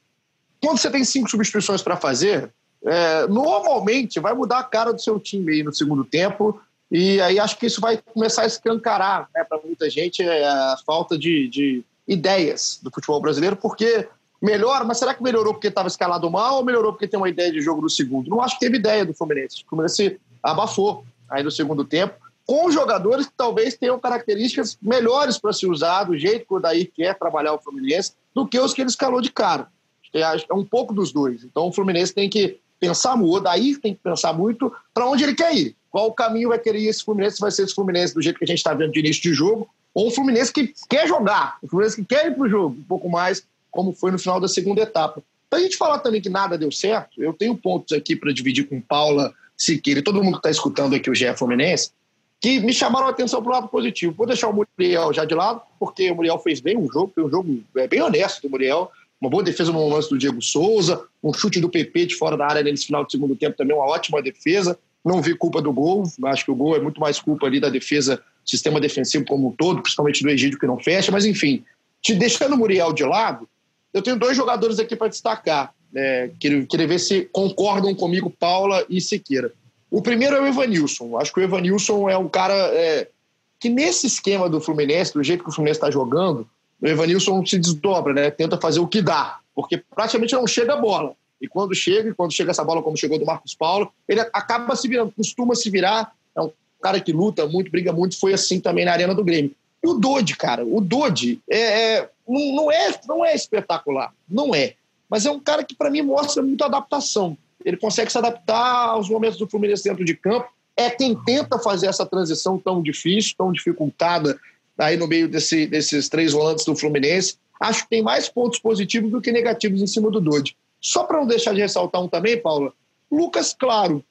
Quando você tem cinco substituições para fazer, é, normalmente vai mudar a cara do seu time aí no segundo tempo. E aí acho que isso vai começar a escancarar né, para muita gente é, a falta de, de ideias do futebol brasileiro, porque melhora, mas será que melhorou porque estava escalado mal ou melhorou porque tem uma ideia de jogo no segundo? Não acho que teve ideia do Fluminense. O Fluminense abafou aí no segundo tempo, com jogadores que talvez tenham características melhores para se usar, do jeito que o Daí quer trabalhar o Fluminense, do que os que ele escalou de cara. É um pouco dos dois. Então o Fluminense tem que pensar muito, o Daí tem que pensar muito para onde ele quer ir. Qual o caminho vai querer esse Fluminense? Vai ser esse Fluminense do jeito que a gente está vendo de início de jogo, ou um Fluminense que quer jogar, um Fluminense que quer ir para o jogo, um pouco mais como foi no final da segunda etapa. Para a gente falar também que nada deu certo, eu tenho pontos aqui para dividir com Paula Siqueira e todo mundo que está escutando aqui o GE Fluminense, que me chamaram a atenção para o lado positivo. Vou deixar o Muriel já de lado, porque o Muriel fez bem um jogo, foi um jogo é, bem honesto do Muriel, uma boa defesa no lance do Diego Souza, um chute do PP de fora da área nesse final do segundo tempo também, uma ótima defesa. Não vi culpa do gol, acho que o gol é muito mais culpa ali da defesa, sistema defensivo como um todo, principalmente do Egídio que não fecha, mas enfim, te deixando o Muriel de lado, eu tenho dois jogadores aqui para destacar é, queria, queria ver se concordam comigo Paula e Siqueira. O primeiro é o Evanilson. Acho que o Evanilson é um cara é, que, nesse esquema do Fluminense, do jeito que o Fluminense está jogando, o Evanilson se desdobra, né? tenta fazer o que dá, porque praticamente não chega a bola. E quando chega, quando chega essa bola, como chegou do Marcos Paulo, ele acaba se virando, costuma se virar. É um cara que luta muito, briga muito. Foi assim também na Arena do Grêmio. E o Dodi, cara, o Dodi é, é, não, não, é, não é espetacular. Não é mas é um cara que, para mim, mostra muita adaptação. Ele consegue se adaptar aos momentos do Fluminense dentro de campo. É quem tenta fazer essa transição tão difícil, tão dificultada, aí no meio desse, desses três volantes do Fluminense. Acho que tem mais pontos positivos do que negativos em cima do Dodi. Só para não deixar de ressaltar um também, Paula, Lucas Claro.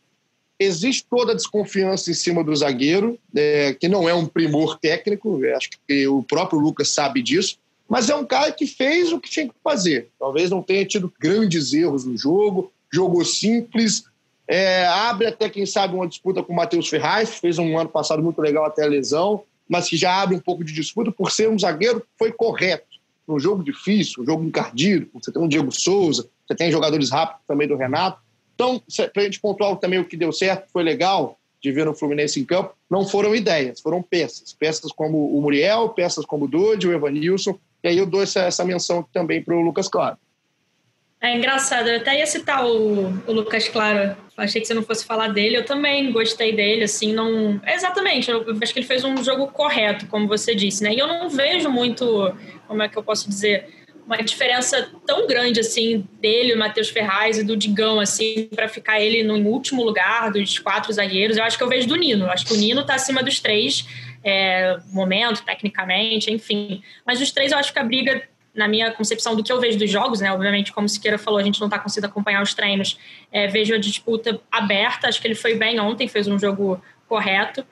Existe toda a desconfiança em cima do zagueiro, é, que não é um primor técnico, acho que o próprio Lucas sabe disso, mas é um cara que fez o que tinha que fazer. Talvez não tenha tido grandes erros no jogo, jogou simples, é, abre até, quem sabe, uma disputa com o Matheus Ferraz, fez um ano passado muito legal até a lesão, mas que já abre um pouco de disputa por ser um zagueiro foi correto. Um jogo difícil, um jogo encardido, você tem um Diego Souza, você tem jogadores rápidos também do Renato. Então, para a gente pontuar também o que deu certo, foi legal de ver no Fluminense em campo, não foram ideias, foram peças. Peças como o Muriel, peças como o Dodi, o Evanilson, e aí eu dou essa, essa menção também para o Lucas Claro. É engraçado, eu até ia citar o, o, Lucas Claro. Achei que você não fosse falar dele. Eu também gostei dele, assim, não. Exatamente, eu acho que ele fez um jogo correto, como você disse, né? E eu não vejo muito, como é que eu posso dizer, uma diferença tão grande assim dele, o Matheus Ferraz e do Digão, assim, para ficar ele no último lugar dos quatro zagueiros. Eu acho que eu vejo do Nino. Eu acho que o Nino está acima dos três é, momento, tecnicamente, enfim. Mas os três, eu acho que a briga, na minha concepção do que eu vejo dos jogos, né? Obviamente, como o Siqueira falou, a gente não está conseguindo acompanhar os treinos. É, vejo a disputa aberta, acho que ele foi bem ontem, fez um jogo correto.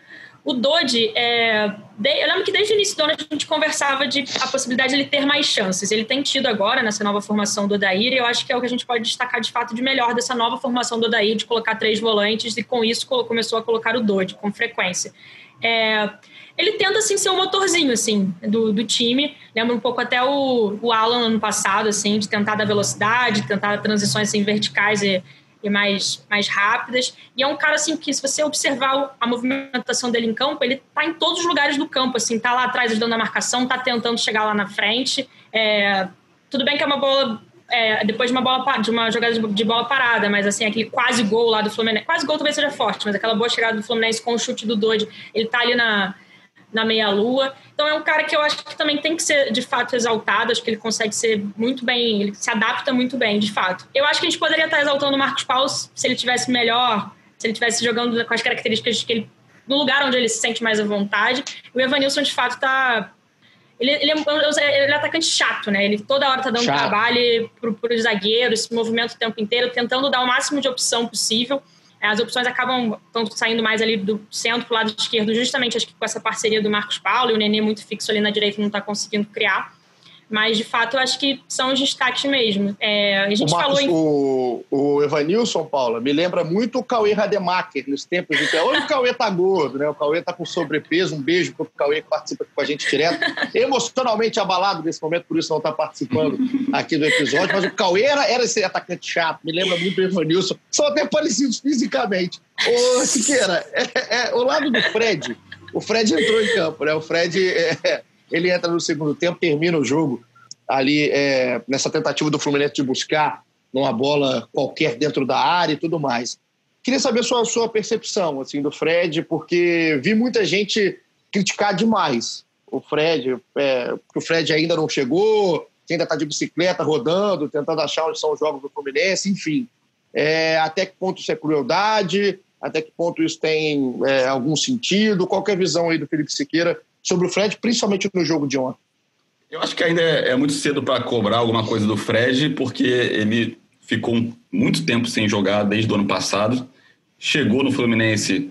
O Dodi, é, eu lembro que desde o início do ano a gente conversava de a possibilidade de ele ter mais chances. Ele tem tido agora nessa nova formação do Odair, e eu acho que é o que a gente pode destacar de fato de melhor dessa nova formação do Odair, de colocar três volantes, e com isso começou a colocar o Dodi com frequência. É, ele tenta assim ser o um motorzinho assim do, do time. Lembra um pouco até o, o Alan ano passado assim, de tentar dar velocidade, tentar transições assim, verticais e e mais, mais rápidas. E é um cara assim que, se você observar a movimentação dele em campo, ele tá em todos os lugares do campo, assim, tá lá atrás ajudando a marcação, tá tentando chegar lá na frente. É, tudo bem que é uma bola. É, depois de uma bola de uma jogada de bola parada, mas assim, aquele quase gol lá do Fluminense. Quase gol talvez seja forte, mas aquela boa chegada do Fluminense com o chute do Dodge, ele tá ali na, na meia-lua. Então é um cara que eu acho que também tem que ser de fato exaltado, acho que ele consegue ser muito bem, ele se adapta muito bem, de fato. Eu acho que a gente poderia estar exaltando o Marcos Paulo se ele tivesse melhor, se ele tivesse jogando com as características que ele no lugar onde ele se sente mais à vontade. O Evanilson, de fato, está ele, ele, é, ele é atacante chato, né? Ele toda hora tá dando chato. trabalho para os zagueiros, se movimenta o tempo inteiro, tentando dar o máximo de opção possível. As opções acabam saindo mais ali do centro para o lado esquerdo, justamente acho que com essa parceria do Marcos Paulo e o Nenê muito fixo ali na direita não está conseguindo criar. Mas, de fato, eu acho que são os destaques mesmo. É, a gente o Marcos, falou em... o, o Evanilson, Paula, me lembra muito o Cauê Rademacher, nos tempos de hoje o Cauê tá gordo, né? O Cauê tá com sobrepeso. Um beijo pro Cauê que participa com a gente direto. Emocionalmente abalado nesse momento, por isso não tá participando aqui do episódio. Mas o Cauê era, era esse atacante chato, me lembra muito o Evanilson. São até parecidos fisicamente. Ô, Siqueira, é, é, o lado do Fred, o Fred entrou em campo, né? O Fred... É, ele entra no segundo tempo, termina o jogo ali é, nessa tentativa do Fluminense de buscar numa bola qualquer dentro da área e tudo mais. Queria saber a sua, sua percepção assim, do Fred, porque vi muita gente criticar demais o Fred, é, o Fred ainda não chegou, ainda está de bicicleta rodando, tentando achar onde são os jogos do Fluminense, enfim. É, até que ponto isso é crueldade? Até que ponto isso tem é, algum sentido? Qual é a visão aí do Felipe Siqueira sobre o Fred, principalmente no jogo de ontem? Eu acho que ainda é, é muito cedo para cobrar alguma coisa do Fred, porque ele ficou muito tempo sem jogar desde o ano passado. Chegou no Fluminense,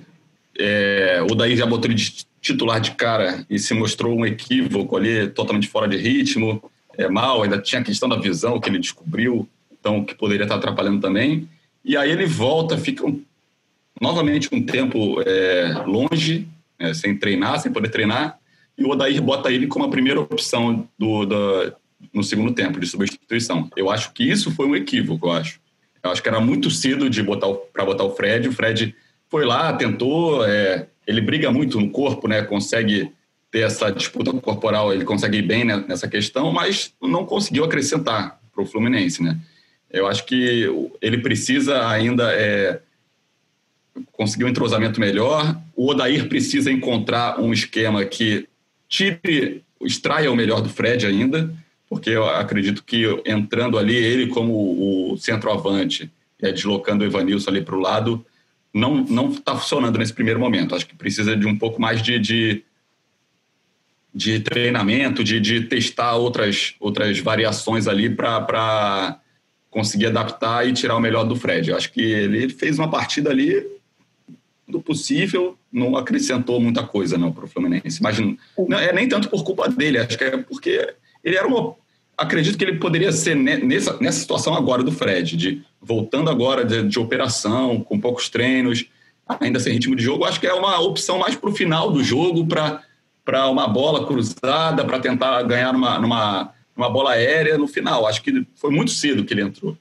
é, o Daí já botou ele de titular de cara e se mostrou um equívoco ali, totalmente fora de ritmo, é, mal. Ainda tinha a questão da visão que ele descobriu, então que poderia estar atrapalhando também. E aí ele volta, fica um, novamente um tempo é, longe é, sem treinar, sem poder treinar, e o Odair bota ele como a primeira opção do, no segundo tempo de substituição. Eu acho que isso foi um equívoco, eu acho. Eu acho que era muito cedo de botar para botar o Fred. O Fred foi lá, tentou, é, ele briga muito no corpo, né? Consegue ter essa disputa corporal, ele consegue ir bem nessa questão, mas não conseguiu acrescentar para o Fluminense, né? Eu acho que ele precisa ainda é, conseguir um entrosamento melhor. O Odair precisa encontrar um esquema que tire, extraia o melhor do Fred ainda, porque eu acredito que entrando ali, ele como o centroavante, é, deslocando o Evanilson ali para o lado, não não está funcionando nesse primeiro momento. Acho que precisa de um pouco mais de, de, de treinamento, de, de testar outras, outras variações ali para conseguir adaptar e tirar o melhor do Fred. Eu acho que ele fez uma partida ali do possível, não acrescentou muita coisa não para o Fluminense. Mas não é nem tanto por culpa dele, acho que é porque ele era uma. Acredito que ele poderia ser nessa, nessa situação agora do Fred, de voltando agora de, de operação, com poucos treinos, ainda sem ritmo de jogo. Acho que é uma opção mais para o final do jogo, para uma bola cruzada, para tentar ganhar numa, numa, numa bola aérea no final. Acho que foi muito cedo que ele entrou.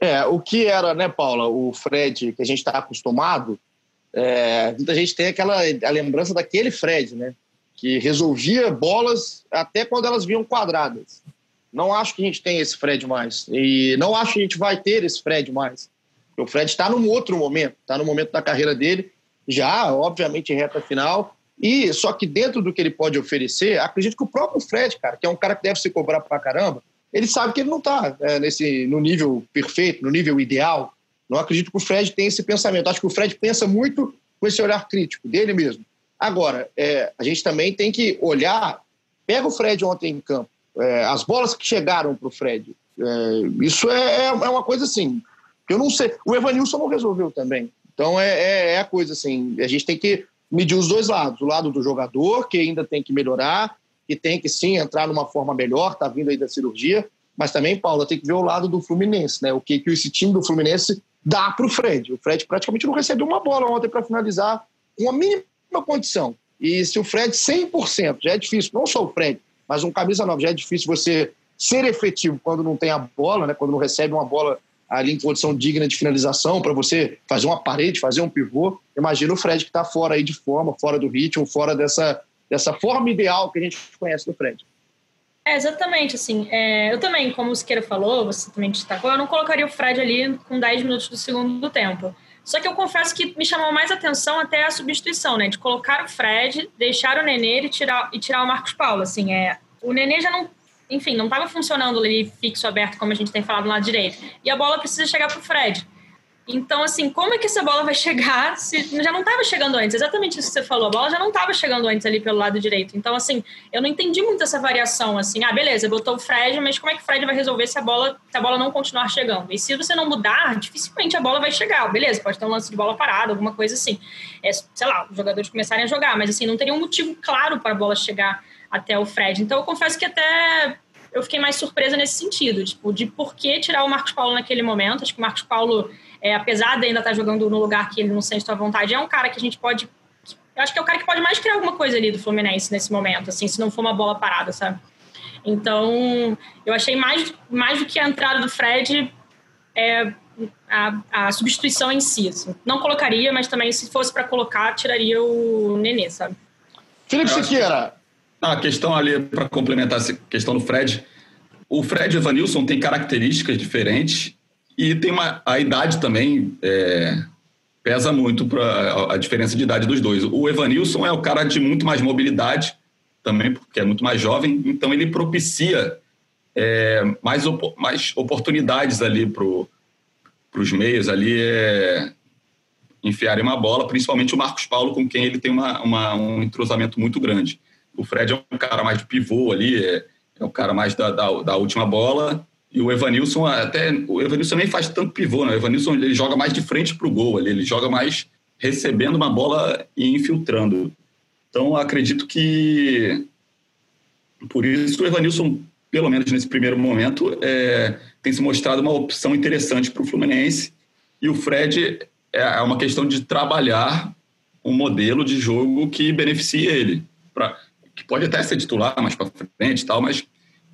É, o que era, né, Paula, o Fred que a gente está acostumado, é, muita gente tem aquela a lembrança daquele Fred, né? Que resolvia bolas até quando elas vinham quadradas. Não acho que a gente tem esse Fred mais. E não acho que a gente vai ter esse Fred mais. O Fred está num outro momento, está no momento da carreira dele, já, obviamente, em reta final. E só que dentro do que ele pode oferecer, acredito que o próprio Fred, cara, que é um cara que deve se cobrar pra caramba, ele sabe que ele não está é, nesse, no nível perfeito, no nível ideal. Não acredito que o Fred tenha esse pensamento. Acho que o Fred pensa muito com esse olhar crítico dele mesmo. Agora, é, a gente também tem que olhar. Pega o Fred ontem em campo. É, as bolas que chegaram para o Fred. É, isso é, é, é, uma coisa assim. Eu não sei. O Evanilson não resolveu também. Então é, é, é a coisa assim. A gente tem que medir os dois lados. O lado do jogador, que ainda tem que melhorar, que tem que sim entrar numa forma melhor, está vindo aí da cirurgia. Mas também, Paulo, tem que ver o lado do Fluminense, né? O que, que esse time do Fluminense dá para o Fred. O Fred praticamente não recebeu uma bola ontem para finalizar com a mínima condição. E se o Fred 100%, já é difícil, não só o Fred, mas um camisa nova, já é difícil você ser efetivo quando não tem a bola, né? quando não recebe uma bola ali em condição digna de finalização, para você fazer uma parede, fazer um pivô. Imagina o Fred que está fora aí de forma, fora do ritmo, fora dessa, dessa forma ideal que a gente conhece do Fred. É, exatamente, assim, é, eu também, como o Siqueira falou, você também destacou, eu não colocaria o Fred ali com 10 minutos do segundo tempo. Só que eu confesso que me chamou mais atenção até a substituição, né? De colocar o Fred, deixar o Nenê e tirar, e tirar o Marcos Paulo. Assim, é, o Nenê já não, enfim, não estava funcionando ali fixo, aberto, como a gente tem falado lado direito. E a bola precisa chegar para o Fred. Então, assim, como é que essa bola vai chegar se já não estava chegando antes? Exatamente isso que você falou, a bola já não estava chegando antes ali pelo lado direito. Então, assim, eu não entendi muito essa variação, assim, ah, beleza, botou o Fred, mas como é que o Fred vai resolver se a bola, se a bola não continuar chegando? E se você não mudar, dificilmente a bola vai chegar, beleza, pode ter um lance de bola parada, alguma coisa assim. É, sei lá, os jogadores começarem a jogar, mas assim, não teria um motivo claro para a bola chegar até o Fred. Então, eu confesso que até eu fiquei mais surpresa nesse sentido, tipo, de por que tirar o Marcos Paulo naquele momento. Acho que o Marcos Paulo é, apesar de ainda estar jogando no lugar que ele não sente à vontade, é um cara que a gente pode. Eu acho que é o cara que pode mais criar alguma coisa ali do Fluminense nesse momento, assim, se não for uma bola parada, sabe? Então, eu achei mais, mais do que a entrada do Fred, é, a, a substituição em si. Assim. Não colocaria, mas também, se fosse para colocar, tiraria o Nenê, sabe? Felipe Siqueira. A questão ali, para complementar essa questão do Fred, o Fred e o Evanilson têm características diferentes e tem uma, a idade também é, pesa muito para a diferença de idade dos dois. O Evanilson é o cara de muito mais mobilidade também, porque é muito mais jovem, então ele propicia é, mais, op mais oportunidades ali para os meios ali é, enfiarem uma bola, principalmente o Marcos Paulo, com quem ele tem uma, uma, um entrosamento muito grande. O Fred é um cara mais de pivô ali, é, é um cara mais da, da, da última bola, e o Evanilson, até. O Evanilson nem faz tanto pivô, né? O Evanilson ele joga mais de frente para o gol, ele, ele joga mais recebendo uma bola e infiltrando. Então, acredito que. Por isso, o Evanilson, pelo menos nesse primeiro momento, é, tem se mostrado uma opção interessante para o Fluminense. E o Fred é, é uma questão de trabalhar um modelo de jogo que beneficie ele. Pra, que pode até ser titular mais para frente e tal, mas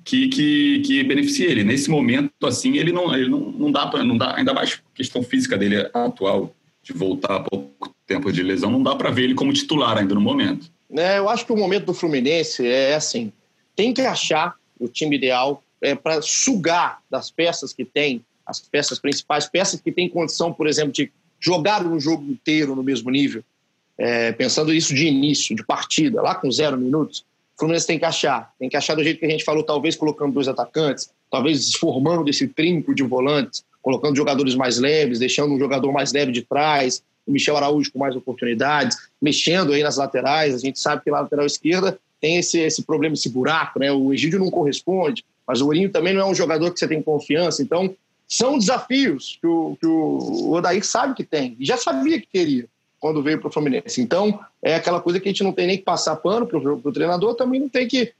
que, que, que beneficie ele. Nesse momento, assim, ele não, ele não, não dá para, não dá, ainda mais questão física dele atual, de voltar há pouco tempo de lesão, não dá para ver ele como titular ainda no momento. É, eu acho que o momento do Fluminense é assim, tem que achar o time ideal é, para sugar das peças que tem, as peças principais, peças que têm condição, por exemplo, de jogar um jogo inteiro no mesmo nível, é, pensando isso de início, de partida, lá com zero minutos, Fluminense tem que achar. Tem que achar do jeito que a gente falou, talvez colocando dois atacantes, talvez formando esse trinco de volantes, colocando jogadores mais leves, deixando um jogador mais leve de trás, o Michel Araújo com mais oportunidades, mexendo aí nas laterais. A gente sabe que na lateral esquerda tem esse, esse problema, esse buraco, né? O Egídio não corresponde, mas o Ourinho também não é um jogador que você tem confiança. Então, são desafios que o, que o Odair sabe que tem, e já sabia que teria quando veio para o Fluminense. Então, é aquela coisa que a gente não tem nem que passar pano para o treinador, também não tem que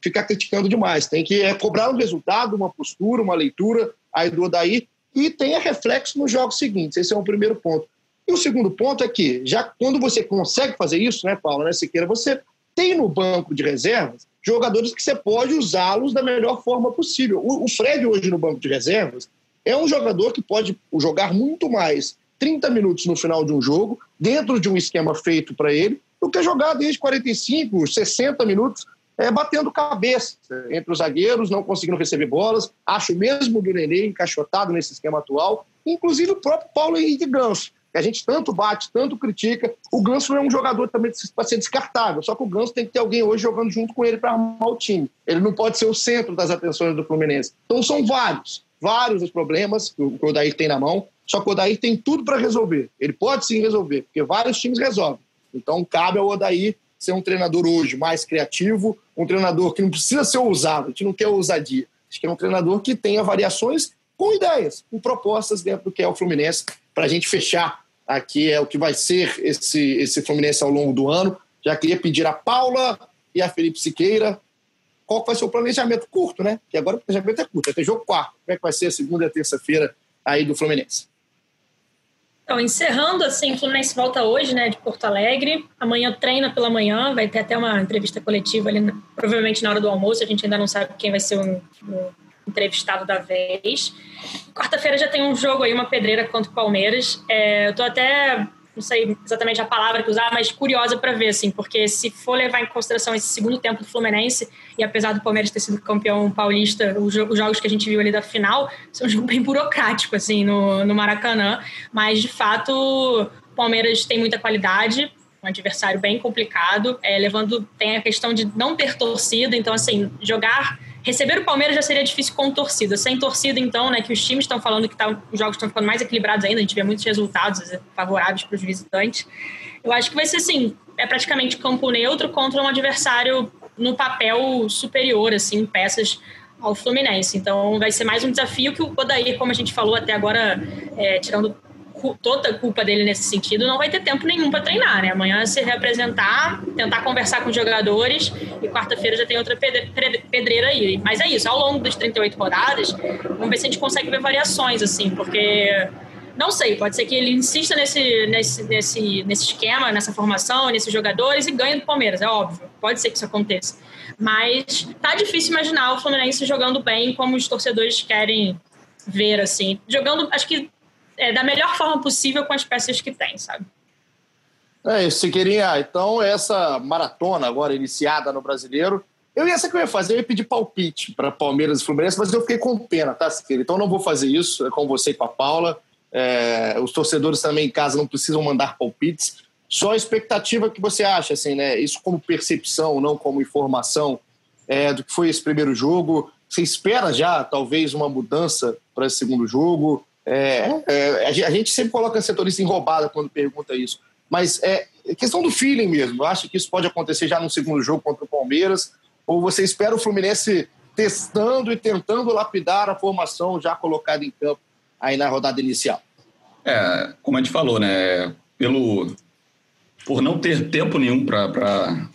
ficar criticando demais. Tem que é, cobrar um resultado, uma postura, uma leitura aí do Odaí e tenha reflexo nos jogos seguintes. Esse é o primeiro ponto. E o segundo ponto é que, já quando você consegue fazer isso, né, Paulo, né, Siqueira, você tem no banco de reservas jogadores que você pode usá-los da melhor forma possível. O, o Fred, hoje no banco de reservas, é um jogador que pode jogar muito mais 30 minutos no final de um jogo, dentro de um esquema feito para ele, do que jogar desde 45, 60 minutos é, batendo cabeça entre os zagueiros, não conseguindo receber bolas. Acho mesmo do Nenê encaixotado nesse esquema atual, inclusive o próprio Paulo Henrique Ganso, que a gente tanto bate, tanto critica. O Ganso é um jogador também para ser descartável, só que o Ganso tem que ter alguém hoje jogando junto com ele para armar o time. Ele não pode ser o centro das atenções do Fluminense. Então são vários, vários os problemas que o Odair tem na mão. Só que o Odair tem tudo para resolver. Ele pode sim resolver, porque vários times resolvem. Então cabe ao Odair ser um treinador hoje mais criativo, um treinador que não precisa ser ousado, a gente não quer ousadia. Acho que é um treinador que tenha variações com ideias, com propostas dentro do que é o Fluminense, para a gente fechar aqui é o que vai ser esse, esse Fluminense ao longo do ano. Já queria pedir a Paula e a Felipe Siqueira qual vai ser o planejamento curto, né? Que agora o planejamento é curto, vai ter jogo quarto. Como é que vai ser a segunda e a terça-feira aí do Fluminense? Então, encerrando, assim, o Fluminense volta hoje, né, de Porto Alegre. Amanhã treina pela manhã, vai ter até uma entrevista coletiva ali, provavelmente na hora do almoço. A gente ainda não sabe quem vai ser o, o entrevistado da vez. Quarta-feira já tem um jogo aí, uma pedreira contra o Palmeiras. É, eu tô até não sei exatamente a palavra que usar, mas curiosa para ver, assim, porque se for levar em consideração esse segundo tempo do Fluminense, e apesar do Palmeiras ter sido campeão paulista, os, jogos que a gente viu ali da final, são um jogo bem burocrático, assim, no, no Maracanã, mas de fato o Palmeiras tem muita qualidade, um adversário bem complicado, é, levando, tem a questão de não ter torcida, então, assim, jogar Receber o Palmeiras já seria difícil com torcida. Sem torcida, então, né, que os times estão falando que tá, os jogos estão ficando mais equilibrados ainda, a gente vê muitos resultados favoráveis para os visitantes. Eu acho que vai ser assim, é praticamente campo neutro contra um adversário no papel superior, assim, peças ao Fluminense. Então vai ser mais um desafio que o Odair, como a gente falou até agora, é, tirando toda a culpa dele nesse sentido, não vai ter tempo nenhum para treinar, né? Amanhã se reapresentar, tentar conversar com os jogadores e quarta-feira já tem outra pedreira aí. Mas é isso, ao longo das 38 rodadas, vamos ver se a gente consegue ver variações, assim, porque não sei, pode ser que ele insista nesse, nesse, nesse, nesse esquema, nessa formação, nesses jogadores e ganhe do Palmeiras, é óbvio. Pode ser que isso aconteça. Mas tá difícil imaginar o Fluminense jogando bem como os torcedores querem ver, assim. Jogando, acho que é, da melhor forma possível com as peças que tem, sabe? É isso, Siqueirinha. Então, essa maratona agora iniciada no Brasileiro, eu ia ser que eu ia fazer, eu ia pedir palpite para Palmeiras e Fluminense, mas eu fiquei com pena, tá, Siqueira? Então, não vou fazer isso, é com você e com a Paula. É, os torcedores também em casa não precisam mandar palpites. Só a expectativa que você acha, assim, né? Isso como percepção, não como informação é, do que foi esse primeiro jogo. Você espera já, talvez, uma mudança para esse segundo jogo? É, é, a gente sempre coloca setorista em roubada quando pergunta isso. Mas é questão do feeling mesmo. Eu acho que isso pode acontecer já no segundo jogo contra o Palmeiras. Ou você espera o Fluminense testando e tentando lapidar a formação já colocada em campo aí na rodada inicial? É, como a gente falou, né? Pelo, por não ter tempo nenhum para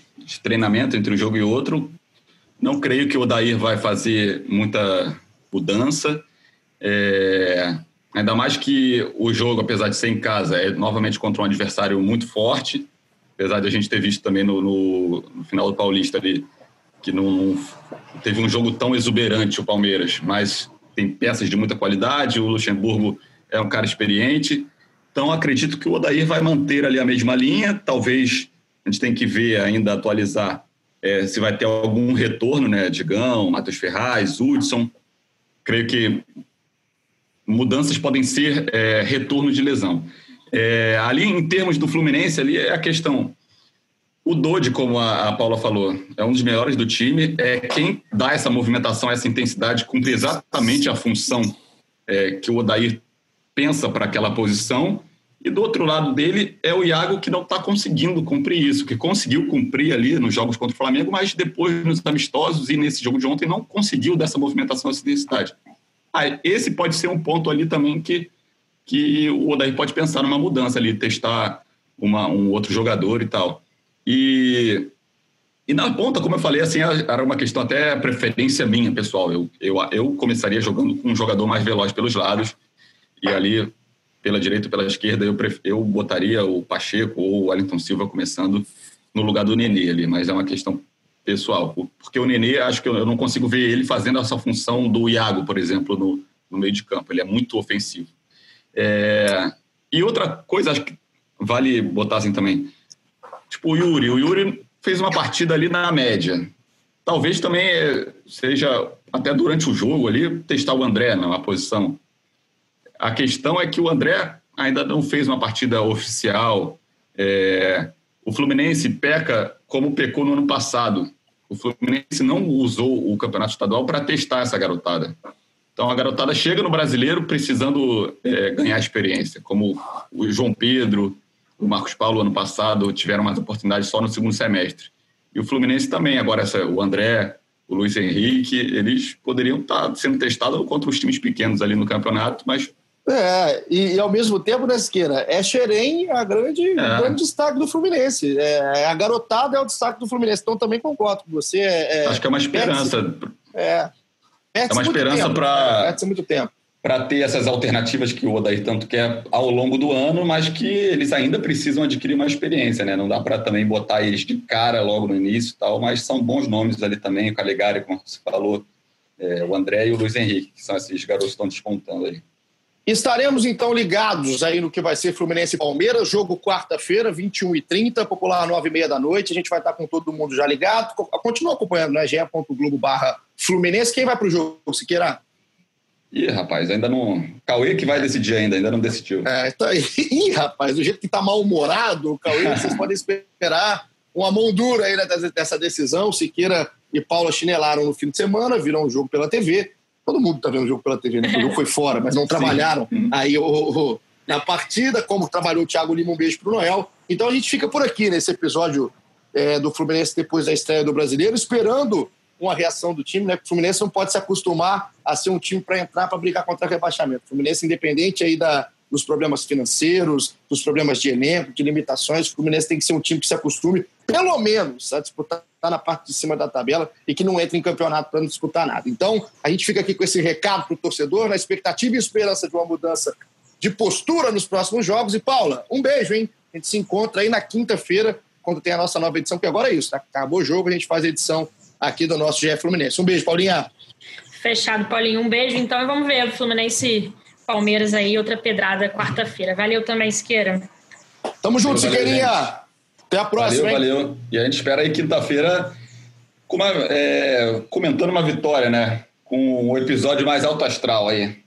treinamento entre um jogo e outro, não creio que o Odair vai fazer muita mudança. É, Ainda mais que o jogo, apesar de ser em casa, é novamente contra um adversário muito forte. Apesar de a gente ter visto também no, no, no final do Paulista ali que não, não, teve um jogo tão exuberante o Palmeiras, mas tem peças de muita qualidade. O Luxemburgo é um cara experiente. Então acredito que o Odair vai manter ali a mesma linha. Talvez a gente tem que ver ainda atualizar é, se vai ter algum retorno, né? Digão, Matheus Ferraz, Hudson. Creio que mudanças podem ser é, retorno de lesão. É, ali, em termos do Fluminense, ali é a questão. O Dodi, como a, a, Paula falou, é um dos melhores do time. É quem dá essa movimentação, essa intensidade, cumpre exatamente a função é, que o Odair pensa para aquela posição. E do outro lado dele é o Iago que não está conseguindo cumprir isso, que conseguiu cumprir ali nos jogos contra o Flamengo, mas depois nos amistosos e nesse jogo de ontem não conseguiu dessa movimentação, essa intensidade. Ah, esse pode ser um ponto ali também que, que o Odair pode pensar numa mudança ali, testar uma, um outro jogador e tal. E, e na ponta, como eu falei, assim, era uma questão até preferência minha, pessoal. Eu, eu, eu começaria jogando com um jogador mais veloz pelos lados e ali pela direita pela esquerda eu, eu botaria o Pacheco ou o Wellington Silva começando no lugar do Nenê ali, mas é uma questão pessoal. Porque o Nenê, acho que eu não consigo ver ele fazendo essa função do Iago, por exemplo, no, no meio de campo. Ele é muito ofensivo. É... E outra coisa, acho que vale botar assim também. Tipo, o Yuri. O Yuri fez uma partida ali na média. Talvez também seja, até durante o jogo ali, testar o André na posição. A questão é que o André ainda não fez uma partida oficial. É... O Fluminense peca como pecou no ano passado. O Fluminense não usou o campeonato estadual para testar essa garotada. Então a garotada chega no brasileiro precisando é, ganhar experiência, como o João Pedro, o Marcos Paulo ano passado tiveram mais oportunidades só no segundo semestre. E o Fluminense também, agora essa, o André, o Luiz Henrique, eles poderiam estar tá sendo testados contra os times pequenos ali no campeonato, mas é, e, e, ao mesmo tempo, né, Siqueira, é Xerém a grande, é. grande destaque do Fluminense. É, a garotada é o destaque do Fluminense, então também concordo com você. É, é Acho que é uma esperança. É, é uma esperança para muito tempo. Para ter essas alternativas que o Odair tanto quer ao longo do ano, mas que eles ainda precisam adquirir uma experiência, né? Não dá para também botar eles de cara logo no início e tal, mas são bons nomes ali também, o Calegari, como você falou, É, o André e o Luiz Henrique, que são esses garotos que estão despontando aí. Estaremos então ligados aí no que vai ser Fluminense e Palmeiras, jogo quarta-feira, 21h30, popular 9h30 da noite. A gente vai estar com todo mundo já ligado. Continua acompanhando, né? ge.globo barra Fluminense. Quem vai para o jogo, se queira? Ih, rapaz, ainda não. Cauê que vai decidir ainda, ainda não decidiu. É, tá. Ih, rapaz, do jeito que tá mal-humorado, o Cauê, vocês podem esperar uma mão dura aí dessa decisão. Siqueira e Paula chinelaram no fim de semana, viram um jogo pela TV. Todo mundo está vendo o jogo pela TV, né? O jogo foi fora, mas não trabalharam aí o, o, na partida, como trabalhou o Thiago Lima. Um beijo para o Noel. Então a gente fica por aqui nesse episódio é, do Fluminense depois da estreia do brasileiro, esperando uma reação do time, né? O Fluminense não pode se acostumar a ser um time para entrar para brigar contra o rebaixamento. O Fluminense, independente aí da, dos problemas financeiros, dos problemas de elenco, de limitações, o Fluminense tem que ser um time que se acostume, pelo menos, a disputar está na parte de cima da tabela e que não entra em campeonato para não disputar nada. Então, a gente fica aqui com esse recado para o torcedor, na expectativa e esperança de uma mudança de postura nos próximos jogos. E, Paula, um beijo, hein? A gente se encontra aí na quinta-feira, quando tem a nossa nova edição, que agora é isso, tá? acabou o jogo, a gente faz a edição aqui do nosso GF Fluminense. Um beijo, Paulinha. Fechado, Paulinho. Um beijo, então, e vamos ver o Fluminense Palmeiras aí, outra pedrada quarta-feira. Valeu também, Siqueira. Tamo junto, Siqueirinha. Até a próxima. Valeu, hein? valeu. E a gente espera aí quinta-feira é, comentando uma vitória, né? Com um episódio mais alto astral aí.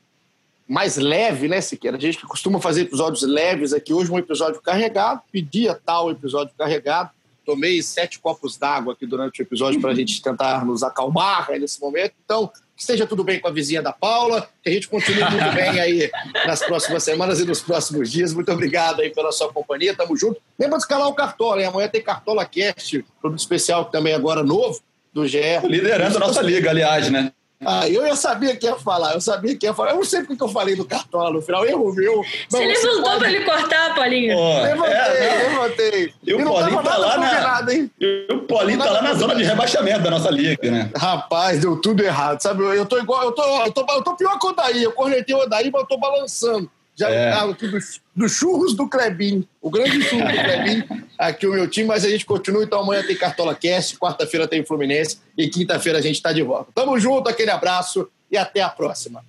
Mais leve, né, Siqueira? A gente que costuma fazer episódios leves aqui. Hoje um episódio carregado. Pedia tal episódio carregado. Tomei sete copos d'água aqui durante o episódio para a gente tentar nos acalmar aí nesse momento. Então, que esteja tudo bem com a vizinha da Paula, que a gente continue muito bem aí nas próximas semanas e nos próximos dias. Muito obrigado aí pela sua companhia, tamo junto. Lembra de escalar o Cartola, hein? Amanhã tem Cartola Cast, produto especial também agora novo do GE. Liderando a nossa liga, aliás, né? Ah, eu, eu sabia que ia falar, eu sabia que ia falar. Eu não sei porque eu falei do Cartola no final, erro meu. Você levantou pode... pra ele cortar, Paulinho? Oh, levantei, é, levantei. E o Paulinho tá lá na... hein? E o Paulinho tá lá na zona de rebaixamento da nossa liga, né? Rapaz, deu tudo errado, sabe? Eu tô igual, eu tô, eu tô, eu tô pior que o Daí. Eu cornetei o Daí, mas eu tô balançando. Já é. aqui dos do churros do Clebin, o grande churro do Clebin, aqui o meu time, mas a gente continua, então amanhã tem Cartola Cast, quarta-feira tem Fluminense e quinta-feira a gente está de volta. Tamo junto, aquele abraço e até a próxima.